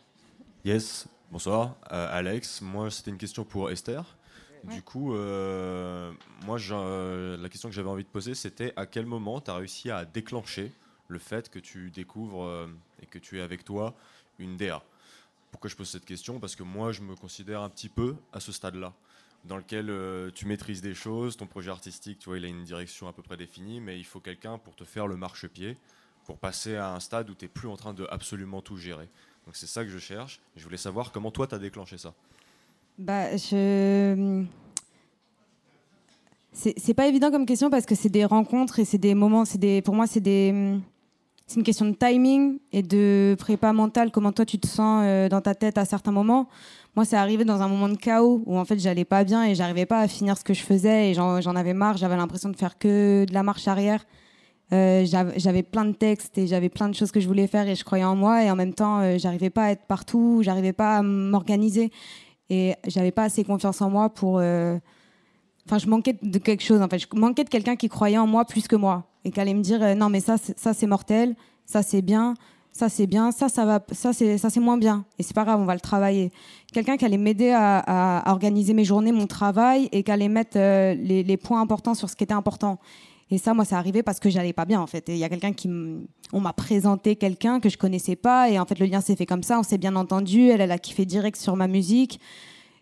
Yes, bonsoir. Euh, Alex, moi c'était une question pour Esther. Du coup, euh, moi euh, la question que j'avais envie de poser c'était à quel moment tu as réussi à déclencher le fait que tu découvres euh, et que tu es avec toi une DA Pourquoi je pose cette question Parce que moi je me considère un petit peu à ce stade-là dans lequel euh, tu maîtrises des choses, ton projet artistique, tu vois, il a une direction à peu près définie, mais il faut quelqu'un pour te faire le marchepied, pour passer à un stade où tu n'es plus en train de absolument tout gérer. Donc c'est ça que je cherche. Je voulais savoir comment toi tu as déclenché ça. Bah, je. C'est pas évident comme question parce que c'est des rencontres et c'est des moments. C'est des, pour moi, c'est des. C'est une question de timing et de prépa mentale. Comment toi tu te sens euh, dans ta tête à certains moments. Moi, c'est arrivé dans un moment de chaos où en fait j'allais pas bien et j'arrivais pas à finir ce que je faisais et j'en avais marre. J'avais l'impression de faire que de la marche arrière. Euh, j'avais plein de textes et j'avais plein de choses que je voulais faire et je croyais en moi et en même temps euh, j'arrivais pas à être partout, j'arrivais pas à m'organiser et j'avais pas assez confiance en moi pour enfin je manquais de quelque chose en fait je manquais de quelqu'un qui croyait en moi plus que moi et qui allait me dire euh, non mais ça ça c'est mortel ça c'est bien ça c'est bien ça ça va ça c'est ça c'est moins bien et c'est pas grave on va le travailler quelqu'un qui allait m'aider à, à- organiser mes journées mon travail et qui allait mettre euh, les, les points importants sur ce qui était important et ça, moi, c'est arrivé parce que j'allais pas bien, en fait. Et il y a quelqu'un qui, on m'a présenté quelqu'un que je connaissais pas, et en fait, le lien s'est fait comme ça. On s'est bien entendu. Elle, elle a kiffé direct sur ma musique.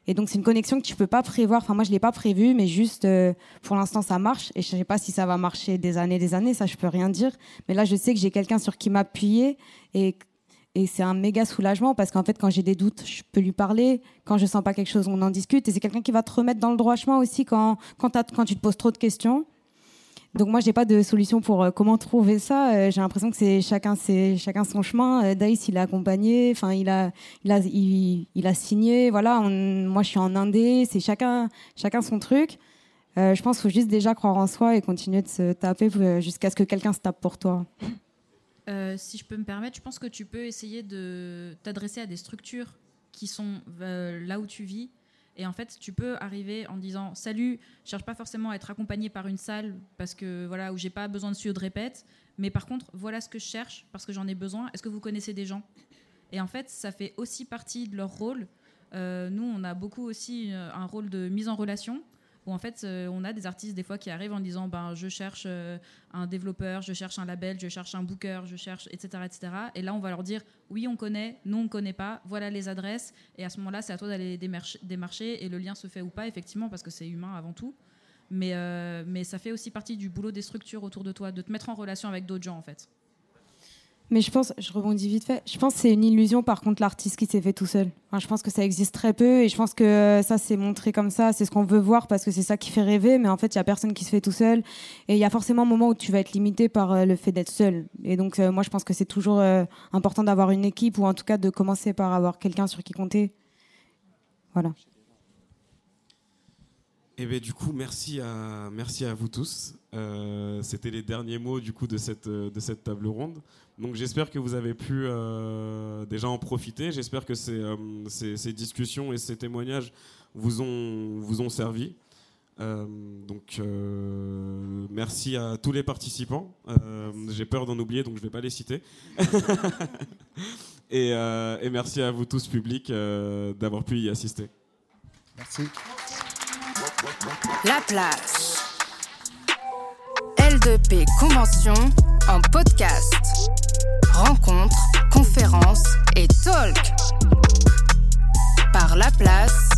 Et donc, c'est une connexion que tu peux pas prévoir. Enfin, moi, je l'ai pas prévu, mais juste, euh, pour l'instant, ça marche. Et je sais pas si ça va marcher des années, des années. Ça, je peux rien dire. Mais là, je sais que j'ai quelqu'un sur qui m'appuyer et et c'est un méga soulagement parce qu'en fait, quand j'ai des doutes, je peux lui parler. Quand je sens pas quelque chose, on en discute. Et c'est quelqu'un qui va te remettre dans le droit chemin aussi quand, quand, quand tu te poses trop de questions. Donc moi, j'ai pas de solution pour euh, comment trouver ça. Euh, j'ai l'impression que c'est chacun, c'est chacun son chemin. Euh, Daïs, il a accompagné, enfin, il a, il a, il, a signé. Voilà, moi, je suis en indé. C'est chacun, chacun son truc. Euh, je pense qu'il faut juste déjà croire en soi et continuer de se taper jusqu'à ce que quelqu'un se tape pour toi. Si je peux me permettre, je pense que tu peux essayer de t'adresser à des structures qui sont là où tu vis. Et en fait, tu peux arriver en disant Salut, je cherche pas forcément à être accompagné par une salle parce que voilà où j'ai pas besoin de studio de répète, mais par contre, voilà ce que je cherche parce que j'en ai besoin. Est-ce que vous connaissez des gens? Et en fait, ça fait aussi partie de leur rôle. Euh, nous, on a beaucoup aussi euh, un rôle de mise en relation où en fait euh, on a des artistes des fois qui arrivent en disant ben je cherche euh, un développeur, je cherche un label, je cherche un booker, je cherche etc etc. Et là on va leur dire oui on connaît, non on connaît pas, voilà les adresses et à ce moment-là c'est à toi d'aller démarcher, et le lien se fait ou pas effectivement parce que c'est humain avant tout. Mais, euh, mais ça fait aussi partie du boulot des structures autour de toi, de te mettre en relation avec d'autres gens en fait. Mais je pense, je rebondis vite fait, je pense que c'est une illusion par contre l'artiste qui s'est fait tout seul. Je pense que ça existe très peu et je pense que ça c'est montré comme ça, c'est ce qu'on veut voir parce que c'est ça qui fait rêver, mais en fait il n'y a personne qui se fait tout seul et il y a forcément un moment où tu vas être limité par euh, le fait d'être seul. Et donc euh, moi je pense que c'est toujours euh, important d'avoir une équipe ou en tout cas de commencer par avoir quelqu'un sur qui compter. Voilà. Et bien du coup, merci à, merci à vous tous. Euh, C'était les derniers mots du coup de cette, de cette table ronde. Donc j'espère que vous avez pu euh, déjà en profiter. J'espère que ces, euh, ces, discussions et ces témoignages vous ont, vous ont servi. Euh, donc euh, merci à tous les participants. Euh, J'ai peur d'en oublier, donc je ne vais pas les citer. [laughs] et, euh, et merci à vous tous, public, euh, d'avoir pu y assister. Merci. La place. L2P Convention en podcast. Rencontres, conférences et talk. Par la place